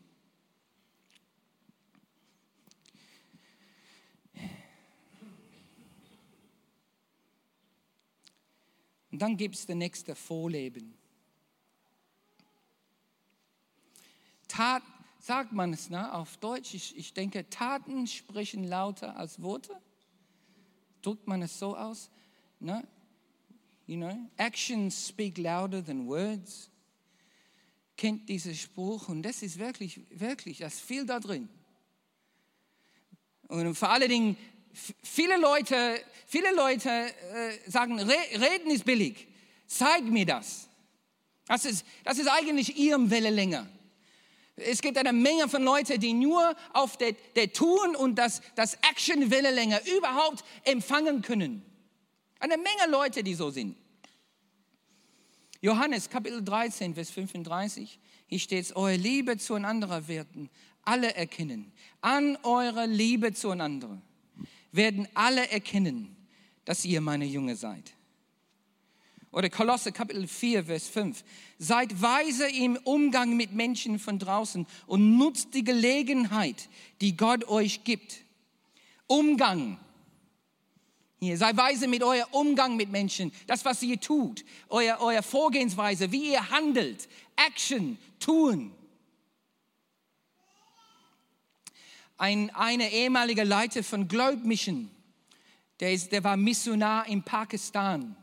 Und dann gibt es das nächste Vorleben. Tat, sagt man es ne, auf Deutsch, ich, ich denke, Taten sprechen lauter als Worte. Drückt man es so aus? Ne? You know, actions speak louder than words. Kennt diesen Spruch und das ist wirklich, wirklich, das ist viel da drin. Und vor allen Dingen viele Leute, viele Leute äh, sagen, reden ist billig. Zeig mir das. Das ist, das ist eigentlich ihrem Wellenlänge. Es gibt eine Menge von Leuten, die nur auf der, der Tun und das, das Action-Wellenlänge überhaupt empfangen können. Eine Menge Leute, die so sind. Johannes Kapitel 13, Vers 35, hier steht es, eure Liebe zueinander werden alle erkennen. An eurer Liebe zueinander werden alle erkennen, dass ihr meine Jünger seid. Oder Kolosse Kapitel 4, Vers 5. Seid weise im Umgang mit Menschen von draußen und nutzt die Gelegenheit, die Gott euch gibt. Umgang. Hier, sei weise mit euer Umgang mit Menschen, das, was ihr tut, euer, euer Vorgehensweise, wie ihr handelt, Action, tun. Ein eine ehemalige Leiter von Globe Mission, der, ist, der war Missionar in Pakistan.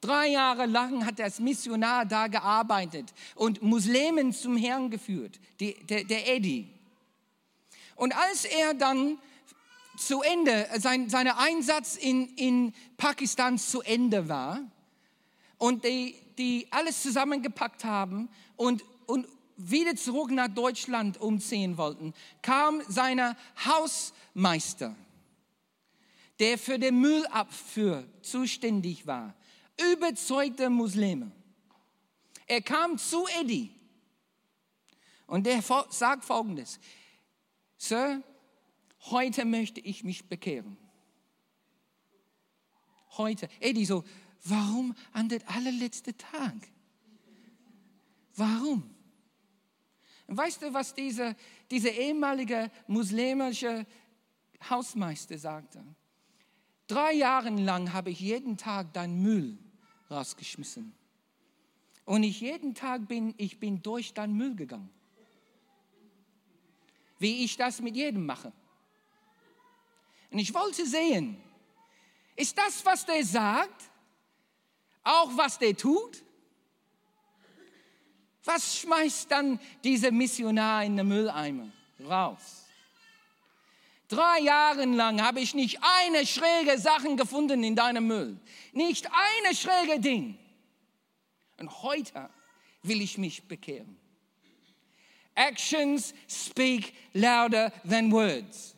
Drei Jahre lang hat er als Missionar da gearbeitet und Muslimen zum Herrn geführt, die, der, der Eddie. Und als er dann zu Ende, sein sein Einsatz in, in Pakistan zu Ende war und die, die alles zusammengepackt haben und, und wieder zurück nach Deutschland umziehen wollten, kam sein Hausmeister, der für den Müllabfuhr zuständig war, überzeugte Muslime. Er kam zu Eddie und der sagt folgendes, Sir, heute möchte ich mich bekehren. Heute. Eddie so, warum an der allerletzte Tag? Warum? Weißt du, was dieser diese ehemalige muslimische Hausmeister sagte? Drei Jahre lang habe ich jeden Tag deinen Müll rausgeschmissen. Und ich jeden Tag bin, ich bin durch deinen Müll gegangen. Wie ich das mit jedem mache. Und ich wollte sehen, ist das, was der sagt, auch was der tut? Was schmeißt dann dieser Missionar in den Mülleimer? Raus. Drei Jahre lang habe ich nicht eine schräge Sache gefunden in deinem Müll. Nicht eine schräge Ding. Und heute will ich mich bekehren. Actions speak louder than words.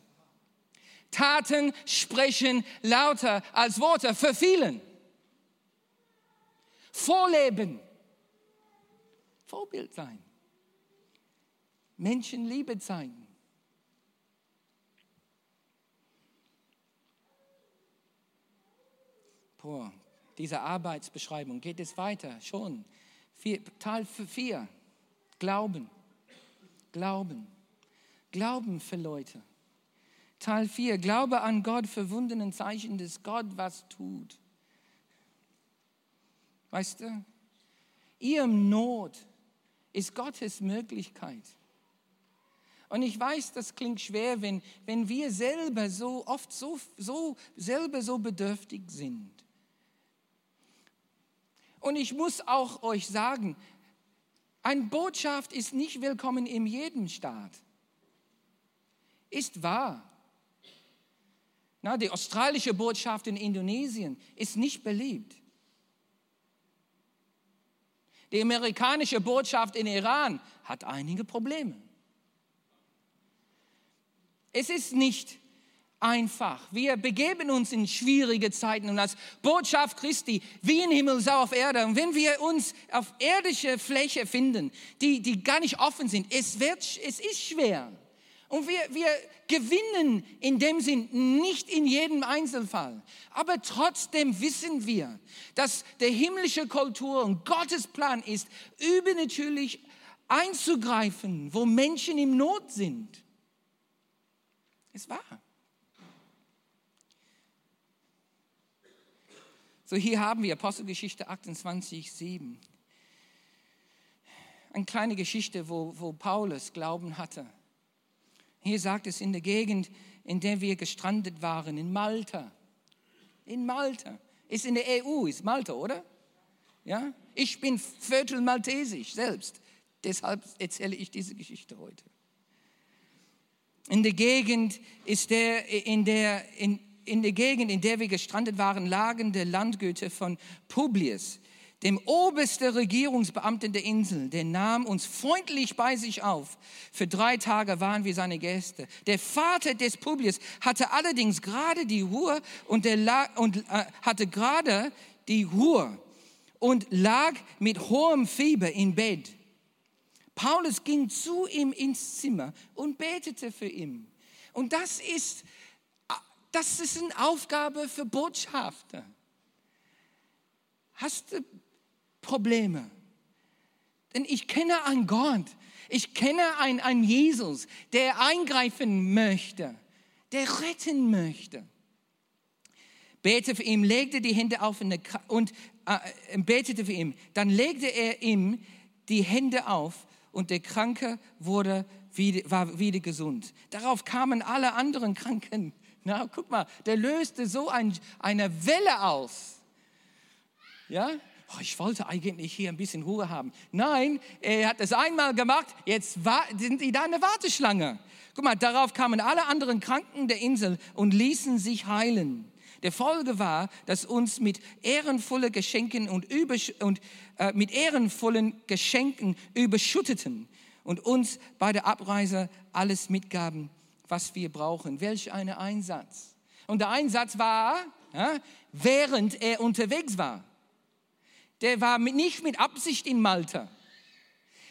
Taten sprechen lauter als Worte für. Vorleben Vorbild sein. Menschen Liebe zeigen. Boah, diese Arbeitsbeschreibung geht es weiter, schon. Vier, Teil 4, Glauben. Glauben. Glauben für Leute. Teil 4, Glaube an Gott, verwundenen Zeichen, dass Gott was tut. Weißt du, ihr Not ist Gottes Möglichkeit. Und ich weiß, das klingt schwer, wenn, wenn wir selber so oft so, so, selber so bedürftig sind. Und ich muss auch euch sagen, eine Botschaft ist nicht willkommen in jedem Staat. Ist wahr. Na, die australische Botschaft in Indonesien ist nicht beliebt. Die amerikanische Botschaft in Iran hat einige Probleme. Es ist nicht einfach. Wir begeben uns in schwierige Zeiten und als Botschaft Christi, wie in Himmel, so auf Erde. Und wenn wir uns auf irdische Fläche finden, die, die gar nicht offen sind, es, wird, es ist schwer. Und wir, wir gewinnen in dem Sinn nicht in jedem Einzelfall. Aber trotzdem wissen wir, dass der himmlische Kultur und Gottes Plan ist, übernatürlich einzugreifen, wo Menschen im Not sind. Es war. So, hier haben wir Apostelgeschichte 28, 7. Eine kleine Geschichte, wo, wo Paulus Glauben hatte. Hier sagt es in der Gegend, in der wir gestrandet waren, in Malta. In Malta. Ist in der EU, ist Malta, oder? Ja? Ich bin Viertel Maltesisch selbst. Deshalb erzähle ich diese Geschichte heute. In der Gegend ist der, in der, in, in der Gegend, in der wir gestrandet waren, lagen die Landgüter von Publius, dem obersten Regierungsbeamten der Insel. Der nahm uns freundlich bei sich auf. Für drei Tage waren wir seine Gäste. Der Vater des Publius hatte allerdings gerade die Ruhe und, und äh, hatte gerade die Ruhe und lag mit hohem Fieber im Bett. Paulus ging zu ihm ins Zimmer und betete für ihn. Und das ist das ist eine Aufgabe für Botschafter. Hast du Probleme? Denn ich kenne einen Gott, ich kenne einen, einen Jesus, der eingreifen möchte, der retten möchte. Bete für ihn, legte die Hände auf und äh, betete für ihn. Dann legte er ihm die Hände auf und der Kranke wurde wieder, war wieder gesund. Darauf kamen alle anderen Kranken na, guck mal, der löste so ein, eine Welle aus. Ja? Oh, ich wollte eigentlich hier ein bisschen Ruhe haben. Nein, er hat es einmal gemacht, jetzt sind die da in der Warteschlange. Guck mal, darauf kamen alle anderen Kranken der Insel und ließen sich heilen. Der Folge war, dass uns mit ehrenvollen Geschenken und, und äh, mit ehrenvollen Geschenken überschütteten und uns bei der Abreise alles mitgaben, was wir brauchen. Welch ein Einsatz. Und der Einsatz war, ja, während er unterwegs war. Der war nicht mit Absicht in Malta.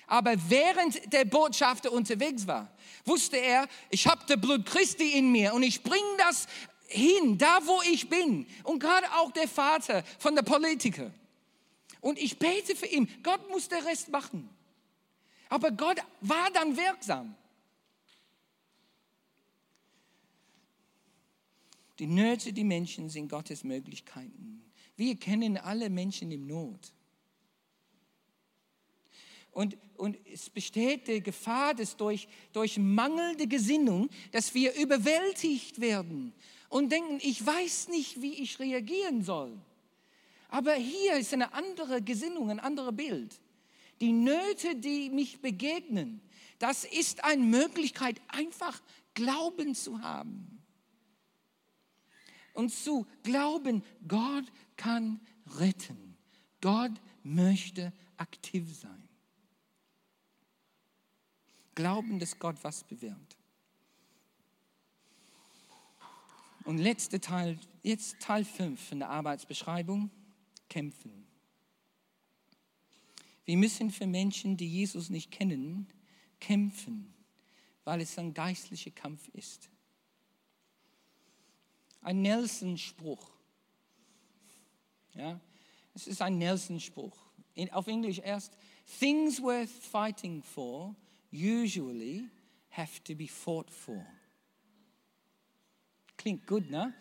Aber während der Botschafter unterwegs war, wusste er, ich habe das Blut Christi in mir und ich bringe das hin, da wo ich bin. Und gerade auch der Vater von der Politiker. Und ich bete für ihn. Gott muss den Rest machen. Aber Gott war dann wirksam. Die Nöte, die Menschen sind Gottes Möglichkeiten. Wir kennen alle Menschen im Not. Und, und es besteht die Gefahr, dass durch, durch mangelnde Gesinnung, dass wir überwältigt werden und denken, ich weiß nicht, wie ich reagieren soll. Aber hier ist eine andere Gesinnung, ein anderes Bild. Die Nöte, die mich begegnen, das ist eine Möglichkeit, einfach Glauben zu haben und zu glauben, Gott kann retten. Gott möchte aktiv sein. Glauben, dass Gott was bewirkt. Und letzter Teil, jetzt Teil 5 von der Arbeitsbeschreibung, kämpfen. Wir müssen für Menschen, die Jesus nicht kennen, kämpfen, weil es ein geistlicher Kampf ist ein Nelson-Spruch. Ja, es ist ein Nelson-Spruch. Auf Englisch erst, things worth fighting for usually have to be fought for. Klingt gut, ne?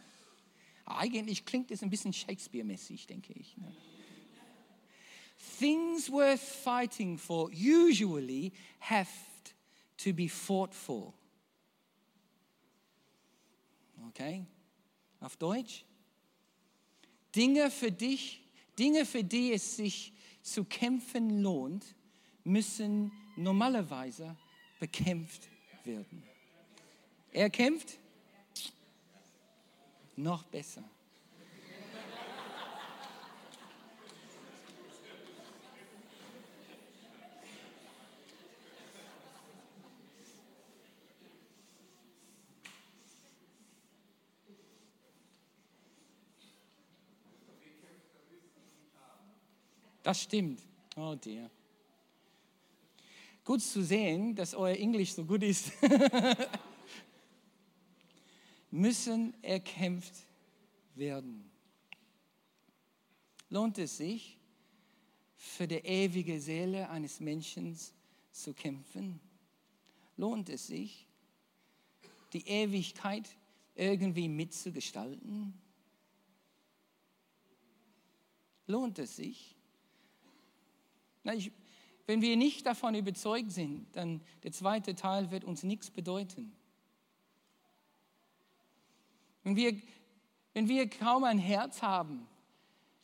Eigentlich klingt es ein bisschen Shakespeare-mäßig, denke ich. Ne? Things worth fighting for usually have to be fought for. Okay? Auf Deutsch? Dinge für dich, Dinge, für die es sich zu kämpfen lohnt, müssen normalerweise bekämpft werden. Er kämpft? Noch besser. Das stimmt. Oh dear. Gut zu sehen, dass euer Englisch so gut ist. Müssen erkämpft werden. Lohnt es sich, für die ewige Seele eines Menschen zu kämpfen? Lohnt es sich, die Ewigkeit irgendwie mitzugestalten? Lohnt es sich? Ich, wenn wir nicht davon überzeugt sind, dann der zweite Teil wird uns nichts bedeuten. Wenn wir, wenn wir kaum ein Herz haben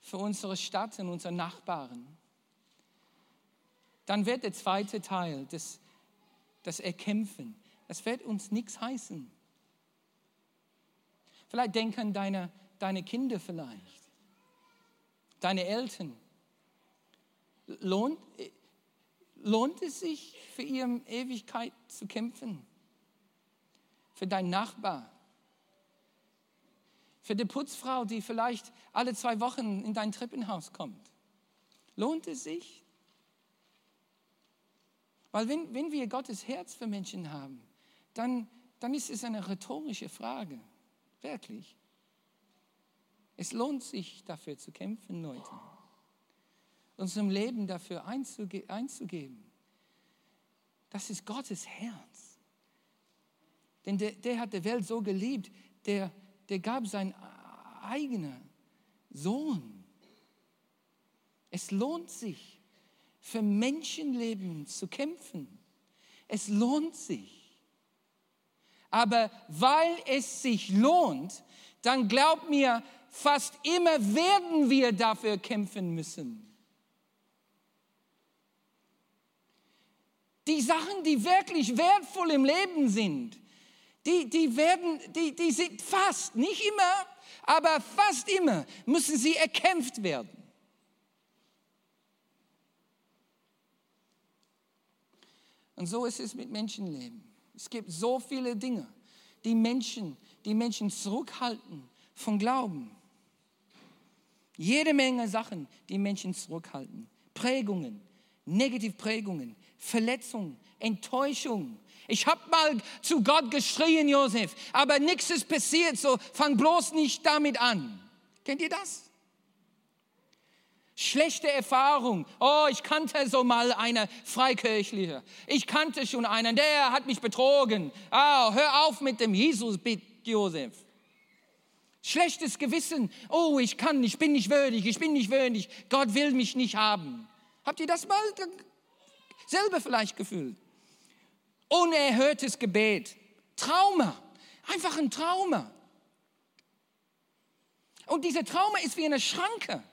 für unsere Stadt und unsere Nachbarn, dann wird der zweite Teil, das, das Erkämpfen, das wird uns nichts heißen. Vielleicht denken deine, deine Kinder vielleicht, deine Eltern. Lohnt, lohnt es sich, für ihre Ewigkeit zu kämpfen? Für deinen Nachbar? Für die Putzfrau, die vielleicht alle zwei Wochen in dein Treppenhaus kommt? Lohnt es sich? Weil wenn, wenn wir Gottes Herz für Menschen haben, dann, dann ist es eine rhetorische Frage. Wirklich. Es lohnt sich dafür zu kämpfen, Leute. Unserem Leben dafür einzuge einzugeben. Das ist Gottes Herz. Denn der, der hat die Welt so geliebt, der, der gab seinen eigenen Sohn. Es lohnt sich, für Menschenleben zu kämpfen. Es lohnt sich. Aber weil es sich lohnt, dann glaubt mir, fast immer werden wir dafür kämpfen müssen. Die Sachen, die wirklich wertvoll im Leben sind, die, die, werden, die, die sind fast, nicht immer, aber fast immer müssen sie erkämpft werden. Und so ist es mit Menschenleben. Es gibt so viele Dinge, die Menschen, die Menschen zurückhalten von Glauben. Jede Menge Sachen, die Menschen zurückhalten. Prägungen, Negativprägungen, Verletzungen, Enttäuschung. Ich habe mal zu Gott geschrien, Josef, aber nichts ist passiert, so fang bloß nicht damit an. Kennt ihr das? Schlechte Erfahrung. Oh, ich kannte so mal eine Freikirchliche. Ich kannte schon einen, der hat mich betrogen. Oh, hör auf mit dem Jesus, bitte, Josef. Schlechtes Gewissen. Oh, ich kann, ich bin nicht würdig, ich bin nicht würdig. Gott will mich nicht haben. Habt ihr das mal selber vielleicht gefühlt? Unerhörtes Gebet. Trauma. Einfach ein Trauma. Und dieser Trauma ist wie eine Schranke.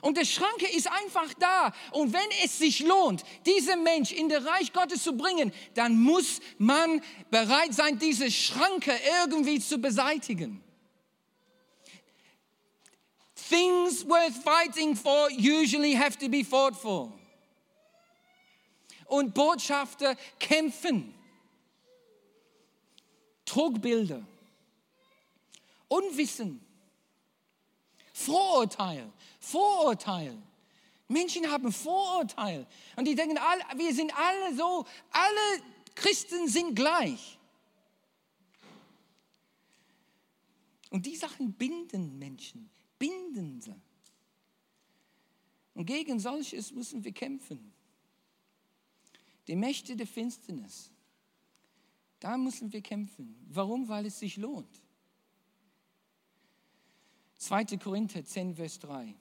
Und der Schranke ist einfach da. Und wenn es sich lohnt, diesen Mensch in das Reich Gottes zu bringen, dann muss man bereit sein, diese Schranke irgendwie zu beseitigen. Things worth fighting for usually have to be fought for. Und Botschafter kämpfen. Trugbilder. Unwissen. Vorurteil. Vorurteil. Menschen haben Vorurteil. Und die denken, wir sind alle so, alle Christen sind gleich. Und die Sachen binden Menschen, binden sie. Und gegen solches müssen wir kämpfen. Die Mächte der Finsternis, da müssen wir kämpfen. Warum? Weil es sich lohnt. 2. Korinther 10, Vers 3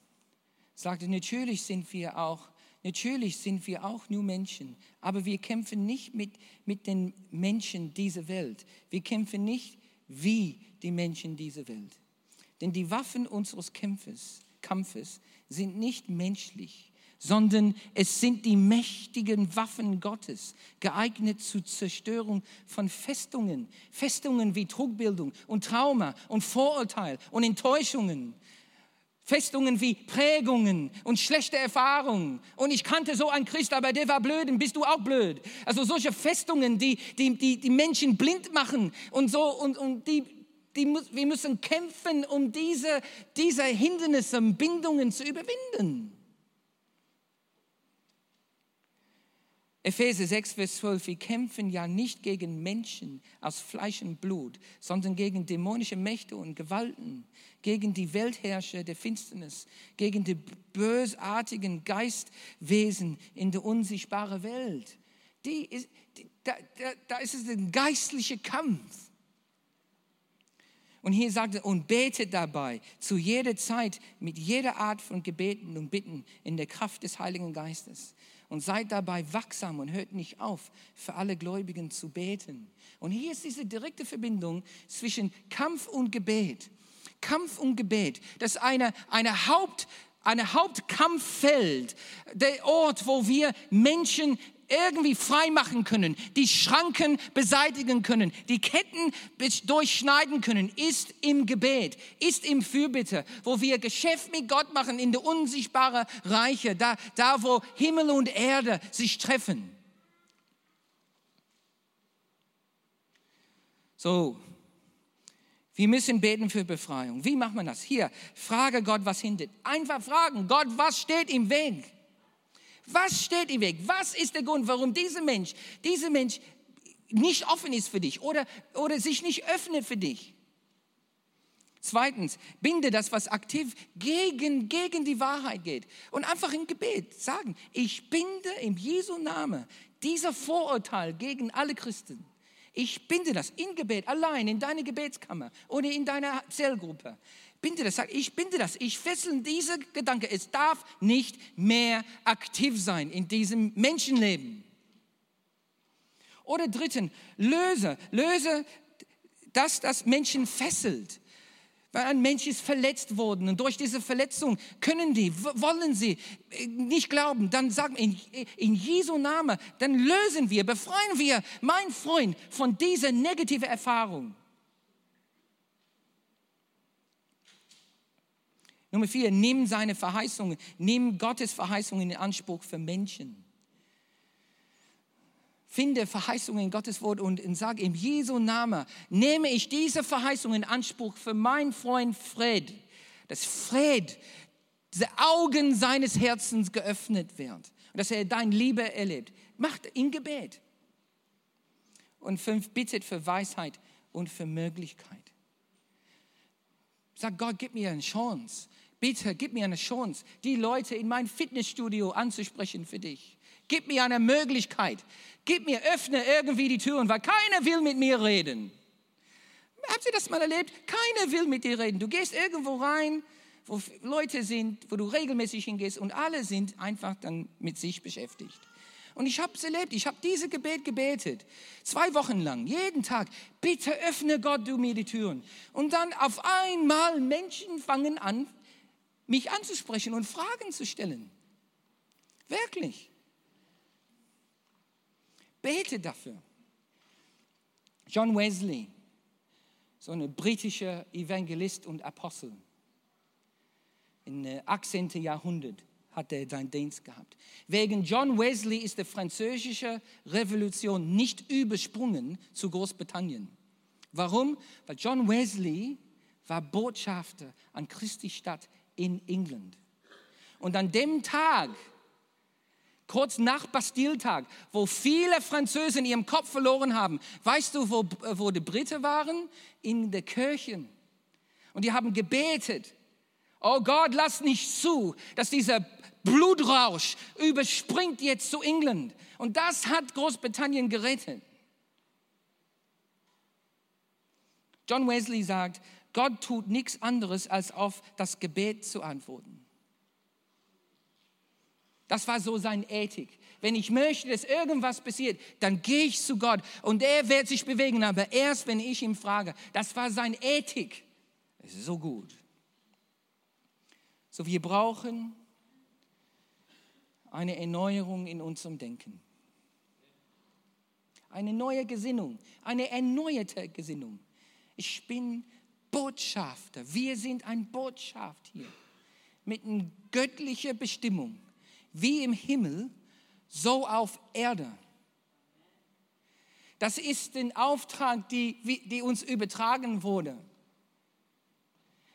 sagte, natürlich sind wir auch, natürlich sind wir auch nur Menschen, aber wir kämpfen nicht mit, mit den Menschen dieser Welt. Wir kämpfen nicht wie die Menschen dieser Welt. Denn die Waffen unseres Kampfes, Kampfes sind nicht menschlich, sondern es sind die mächtigen Waffen Gottes, geeignet zur Zerstörung von Festungen, Festungen wie Trugbildung und Trauma und Vorurteil und Enttäuschungen, Festungen wie Prägungen und schlechte Erfahrungen. Und ich kannte so einen Christ, aber der war blöd und bist du auch blöd. Also solche Festungen, die die, die, die Menschen blind machen und so und, und die, die, wir müssen kämpfen, um diese, diese Hindernisse, Bindungen zu überwinden. Epheser 6, Vers 12, wir kämpfen ja nicht gegen Menschen aus Fleisch und Blut, sondern gegen dämonische Mächte und Gewalten, gegen die Weltherrscher der Finsternis, gegen die bösartigen Geistwesen in der unsichtbaren Welt. Die ist, die, da, da, da ist es ein geistlicher Kampf. Und hier sagt er, und betet dabei zu jeder Zeit mit jeder Art von Gebeten und Bitten in der Kraft des Heiligen Geistes und seid dabei wachsam und hört nicht auf, für alle Gläubigen zu beten. Und hier ist diese direkte Verbindung zwischen Kampf und Gebet. Kampf und Gebet, das ist eine, eine Haupt, eine Hauptkampffeld, der Ort, wo wir Menschen irgendwie frei machen können, die Schranken beseitigen können, die Ketten durchschneiden können, ist im Gebet, ist im Fürbitte, wo wir Geschäft mit Gott machen in der unsichtbaren Reiche, da, da wo Himmel und Erde sich treffen. So, wir müssen beten für Befreiung. Wie macht man das? Hier, frage Gott, was hindert. Einfach fragen, Gott, was steht im Weg? Was steht im Weg? Was ist der Grund, warum dieser Mensch, dieser Mensch nicht offen ist für dich oder, oder sich nicht öffnet für dich? Zweitens, binde das, was aktiv gegen, gegen die Wahrheit geht. Und einfach im Gebet sagen, ich binde im Jesu Namen dieser Vorurteil gegen alle Christen. Ich binde das in Gebet, allein in deine Gebetskammer oder in deiner Zellgruppe binde das, sag, ich binde das, ich fessel diese Gedanke. Es darf nicht mehr aktiv sein in diesem Menschenleben. Oder dritten, löse, löse das, das Menschen fesselt. Weil ein Mensch ist verletzt worden und durch diese Verletzung können die, wollen sie äh, nicht glauben, dann sagen in, in Jesu Name, dann lösen wir, befreien wir, mein Freund, von dieser negativen Erfahrung. Nummer vier, nimm seine Verheißungen, nimm Gottes Verheißungen in Anspruch für Menschen. Finde Verheißungen in Gottes Wort und, und sag im Jesu Namen, nehme ich diese Verheißungen in Anspruch für meinen Freund Fred, dass Fred, diese Augen seines Herzens geöffnet wird und dass er dein Liebe erlebt. Macht in Gebet. Und fünf, bittet für Weisheit und für Möglichkeit. Sag Gott, gib mir eine Chance. Bitte, gib mir eine Chance, die Leute in mein Fitnessstudio anzusprechen für dich. Gib mir eine Möglichkeit. Gib mir, öffne irgendwie die Türen, weil keiner will mit mir reden. Habt ihr das mal erlebt? Keiner will mit dir reden. Du gehst irgendwo rein, wo Leute sind, wo du regelmäßig hingehst und alle sind einfach dann mit sich beschäftigt. Und ich habe es erlebt, ich habe diese Gebet gebetet, zwei Wochen lang, jeden Tag. Bitte öffne Gott du mir die Türen. Und dann auf einmal Menschen fangen an, mich anzusprechen und Fragen zu stellen. Wirklich. Bete dafür. John Wesley, so ein britischer Evangelist und Apostel, im 18. Jahrhundert hat er seinen Dienst gehabt. Wegen John Wesley ist die französische Revolution nicht übersprungen zu Großbritannien. Warum? Weil John Wesley war Botschafter an Christi Stadt in England. Und an dem Tag, kurz nach Bastiltag, wo viele Französen ihren Kopf verloren haben, weißt du, wo, wo die Briten waren? In der Kirche. Und die haben gebetet. Oh Gott, lass nicht zu, dass dieser Blutrausch überspringt jetzt zu England. Und das hat Großbritannien gerettet. John Wesley sagt, Gott tut nichts anderes, als auf das Gebet zu antworten. Das war so seine Ethik. Wenn ich möchte, dass irgendwas passiert, dann gehe ich zu Gott und er wird sich bewegen, aber erst wenn ich ihn frage. Das war seine Ethik. So gut. So, wir brauchen eine Erneuerung in unserem Denken. Eine neue Gesinnung, eine erneuerte Gesinnung. Ich bin Botschafter. Wir sind ein Botschaft hier mit einer göttlichen Bestimmung, wie im Himmel, so auf Erde. Das ist der Auftrag, die, die uns übertragen wurde.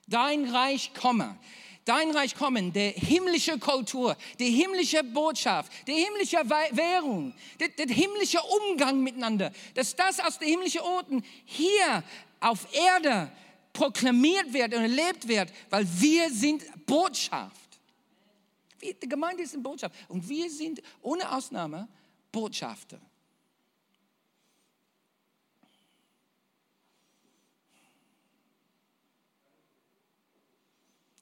Dein Reich komme. dein Reich kommen, der himmlische Kultur, die himmlische Botschaft, die himmlische Währung, der, der himmlische Umgang miteinander, dass das aus den himmlischen Orten hier auf Erde proklamiert wird und erlebt wird, weil wir sind Botschaft. Die Gemeinde ist eine Botschaft und wir sind ohne Ausnahme Botschafter.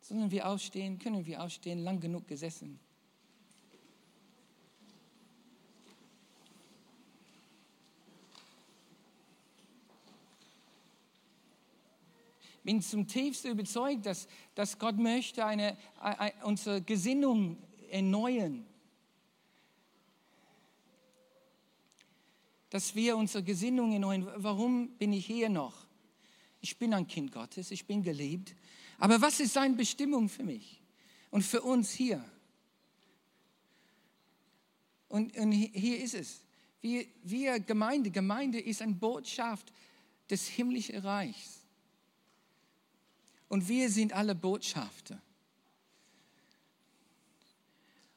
Sollen wir aufstehen? Können wir aufstehen? Lang genug gesessen. Bin zum tiefsten überzeugt, dass, dass Gott möchte eine, eine, unsere Gesinnung erneuern. Dass wir unsere Gesinnung erneuern. Warum bin ich hier noch? Ich bin ein Kind Gottes, ich bin geliebt. Aber was ist seine Bestimmung für mich und für uns hier? Und, und hier ist es. Wir, wir Gemeinde, Gemeinde ist eine Botschaft des himmlischen Reichs. Und wir sind alle Botschafter.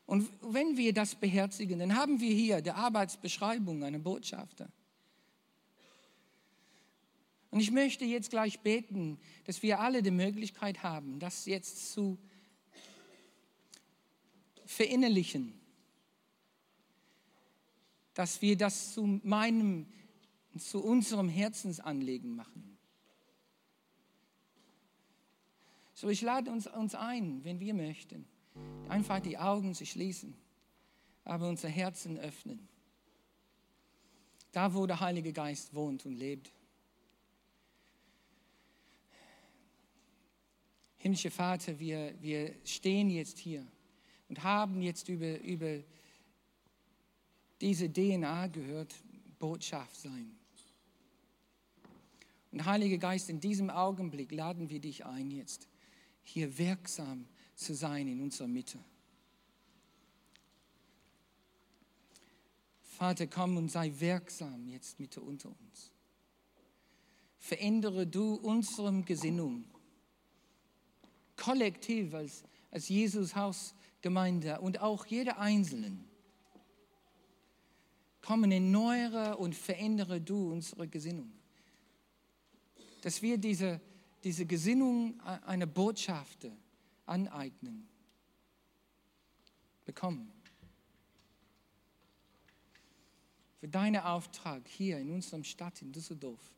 Und wenn wir das beherzigen, dann haben wir hier die Arbeitsbeschreibung einer Botschafter. Und ich möchte jetzt gleich beten, dass wir alle die Möglichkeit haben, das jetzt zu verinnerlichen. Dass wir das zu meinem, zu unserem Herzensanliegen machen. So, ich lade uns, uns ein, wenn wir möchten, einfach die Augen zu schließen, aber unser Herzen öffnen. Da, wo der Heilige Geist wohnt und lebt. Himmlischer Vater, wir, wir stehen jetzt hier und haben jetzt über, über diese DNA gehört, Botschaft sein. Und Heiliger Geist, in diesem Augenblick laden wir dich ein, jetzt hier wirksam zu sein in unserer Mitte. Vater, komm und sei wirksam jetzt Mitte unter uns. Verändere du unsere Gesinnung kollektiv als, als Jesus Hausgemeinde und auch jeder Einzelnen. Komm, erneuere und verändere du unsere Gesinnung. Dass wir diese, diese Gesinnung einer Botschafter aneignen, bekommen. Für deinen Auftrag hier in unserem Stadt, in Düsseldorf,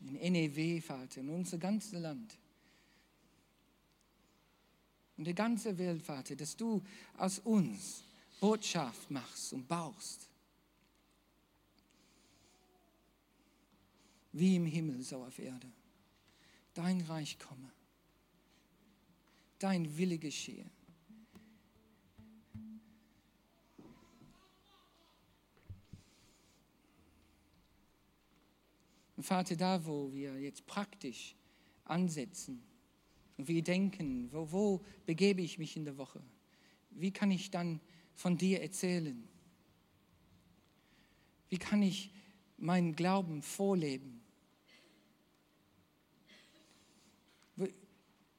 in NEW, Vater, in unser ganzes Land und die ganze Welt, Vater, dass du aus uns Botschaft machst und baust. Wie im Himmel, so auf Erde. Dein Reich komme. Dein Wille geschehe. Und Vater, da wo wir jetzt praktisch ansetzen, und wir denken, wo, wo begebe ich mich in der Woche? Wie kann ich dann von dir erzählen? Wie kann ich meinen Glauben vorleben?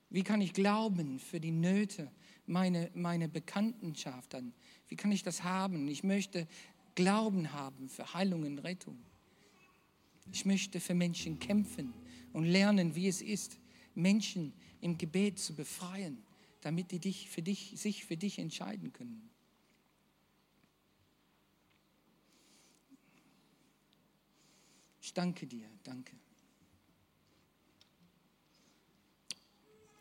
Wie kann ich glauben für die Nöte meiner meine Bekanntenschaft an? Wie kann ich das haben? Ich möchte Glauben haben für Heilung und Rettung. Ich möchte für Menschen kämpfen und lernen, wie es ist, Menschen im Gebet zu befreien, damit die dich für dich, sich für dich entscheiden können. Ich danke dir, danke.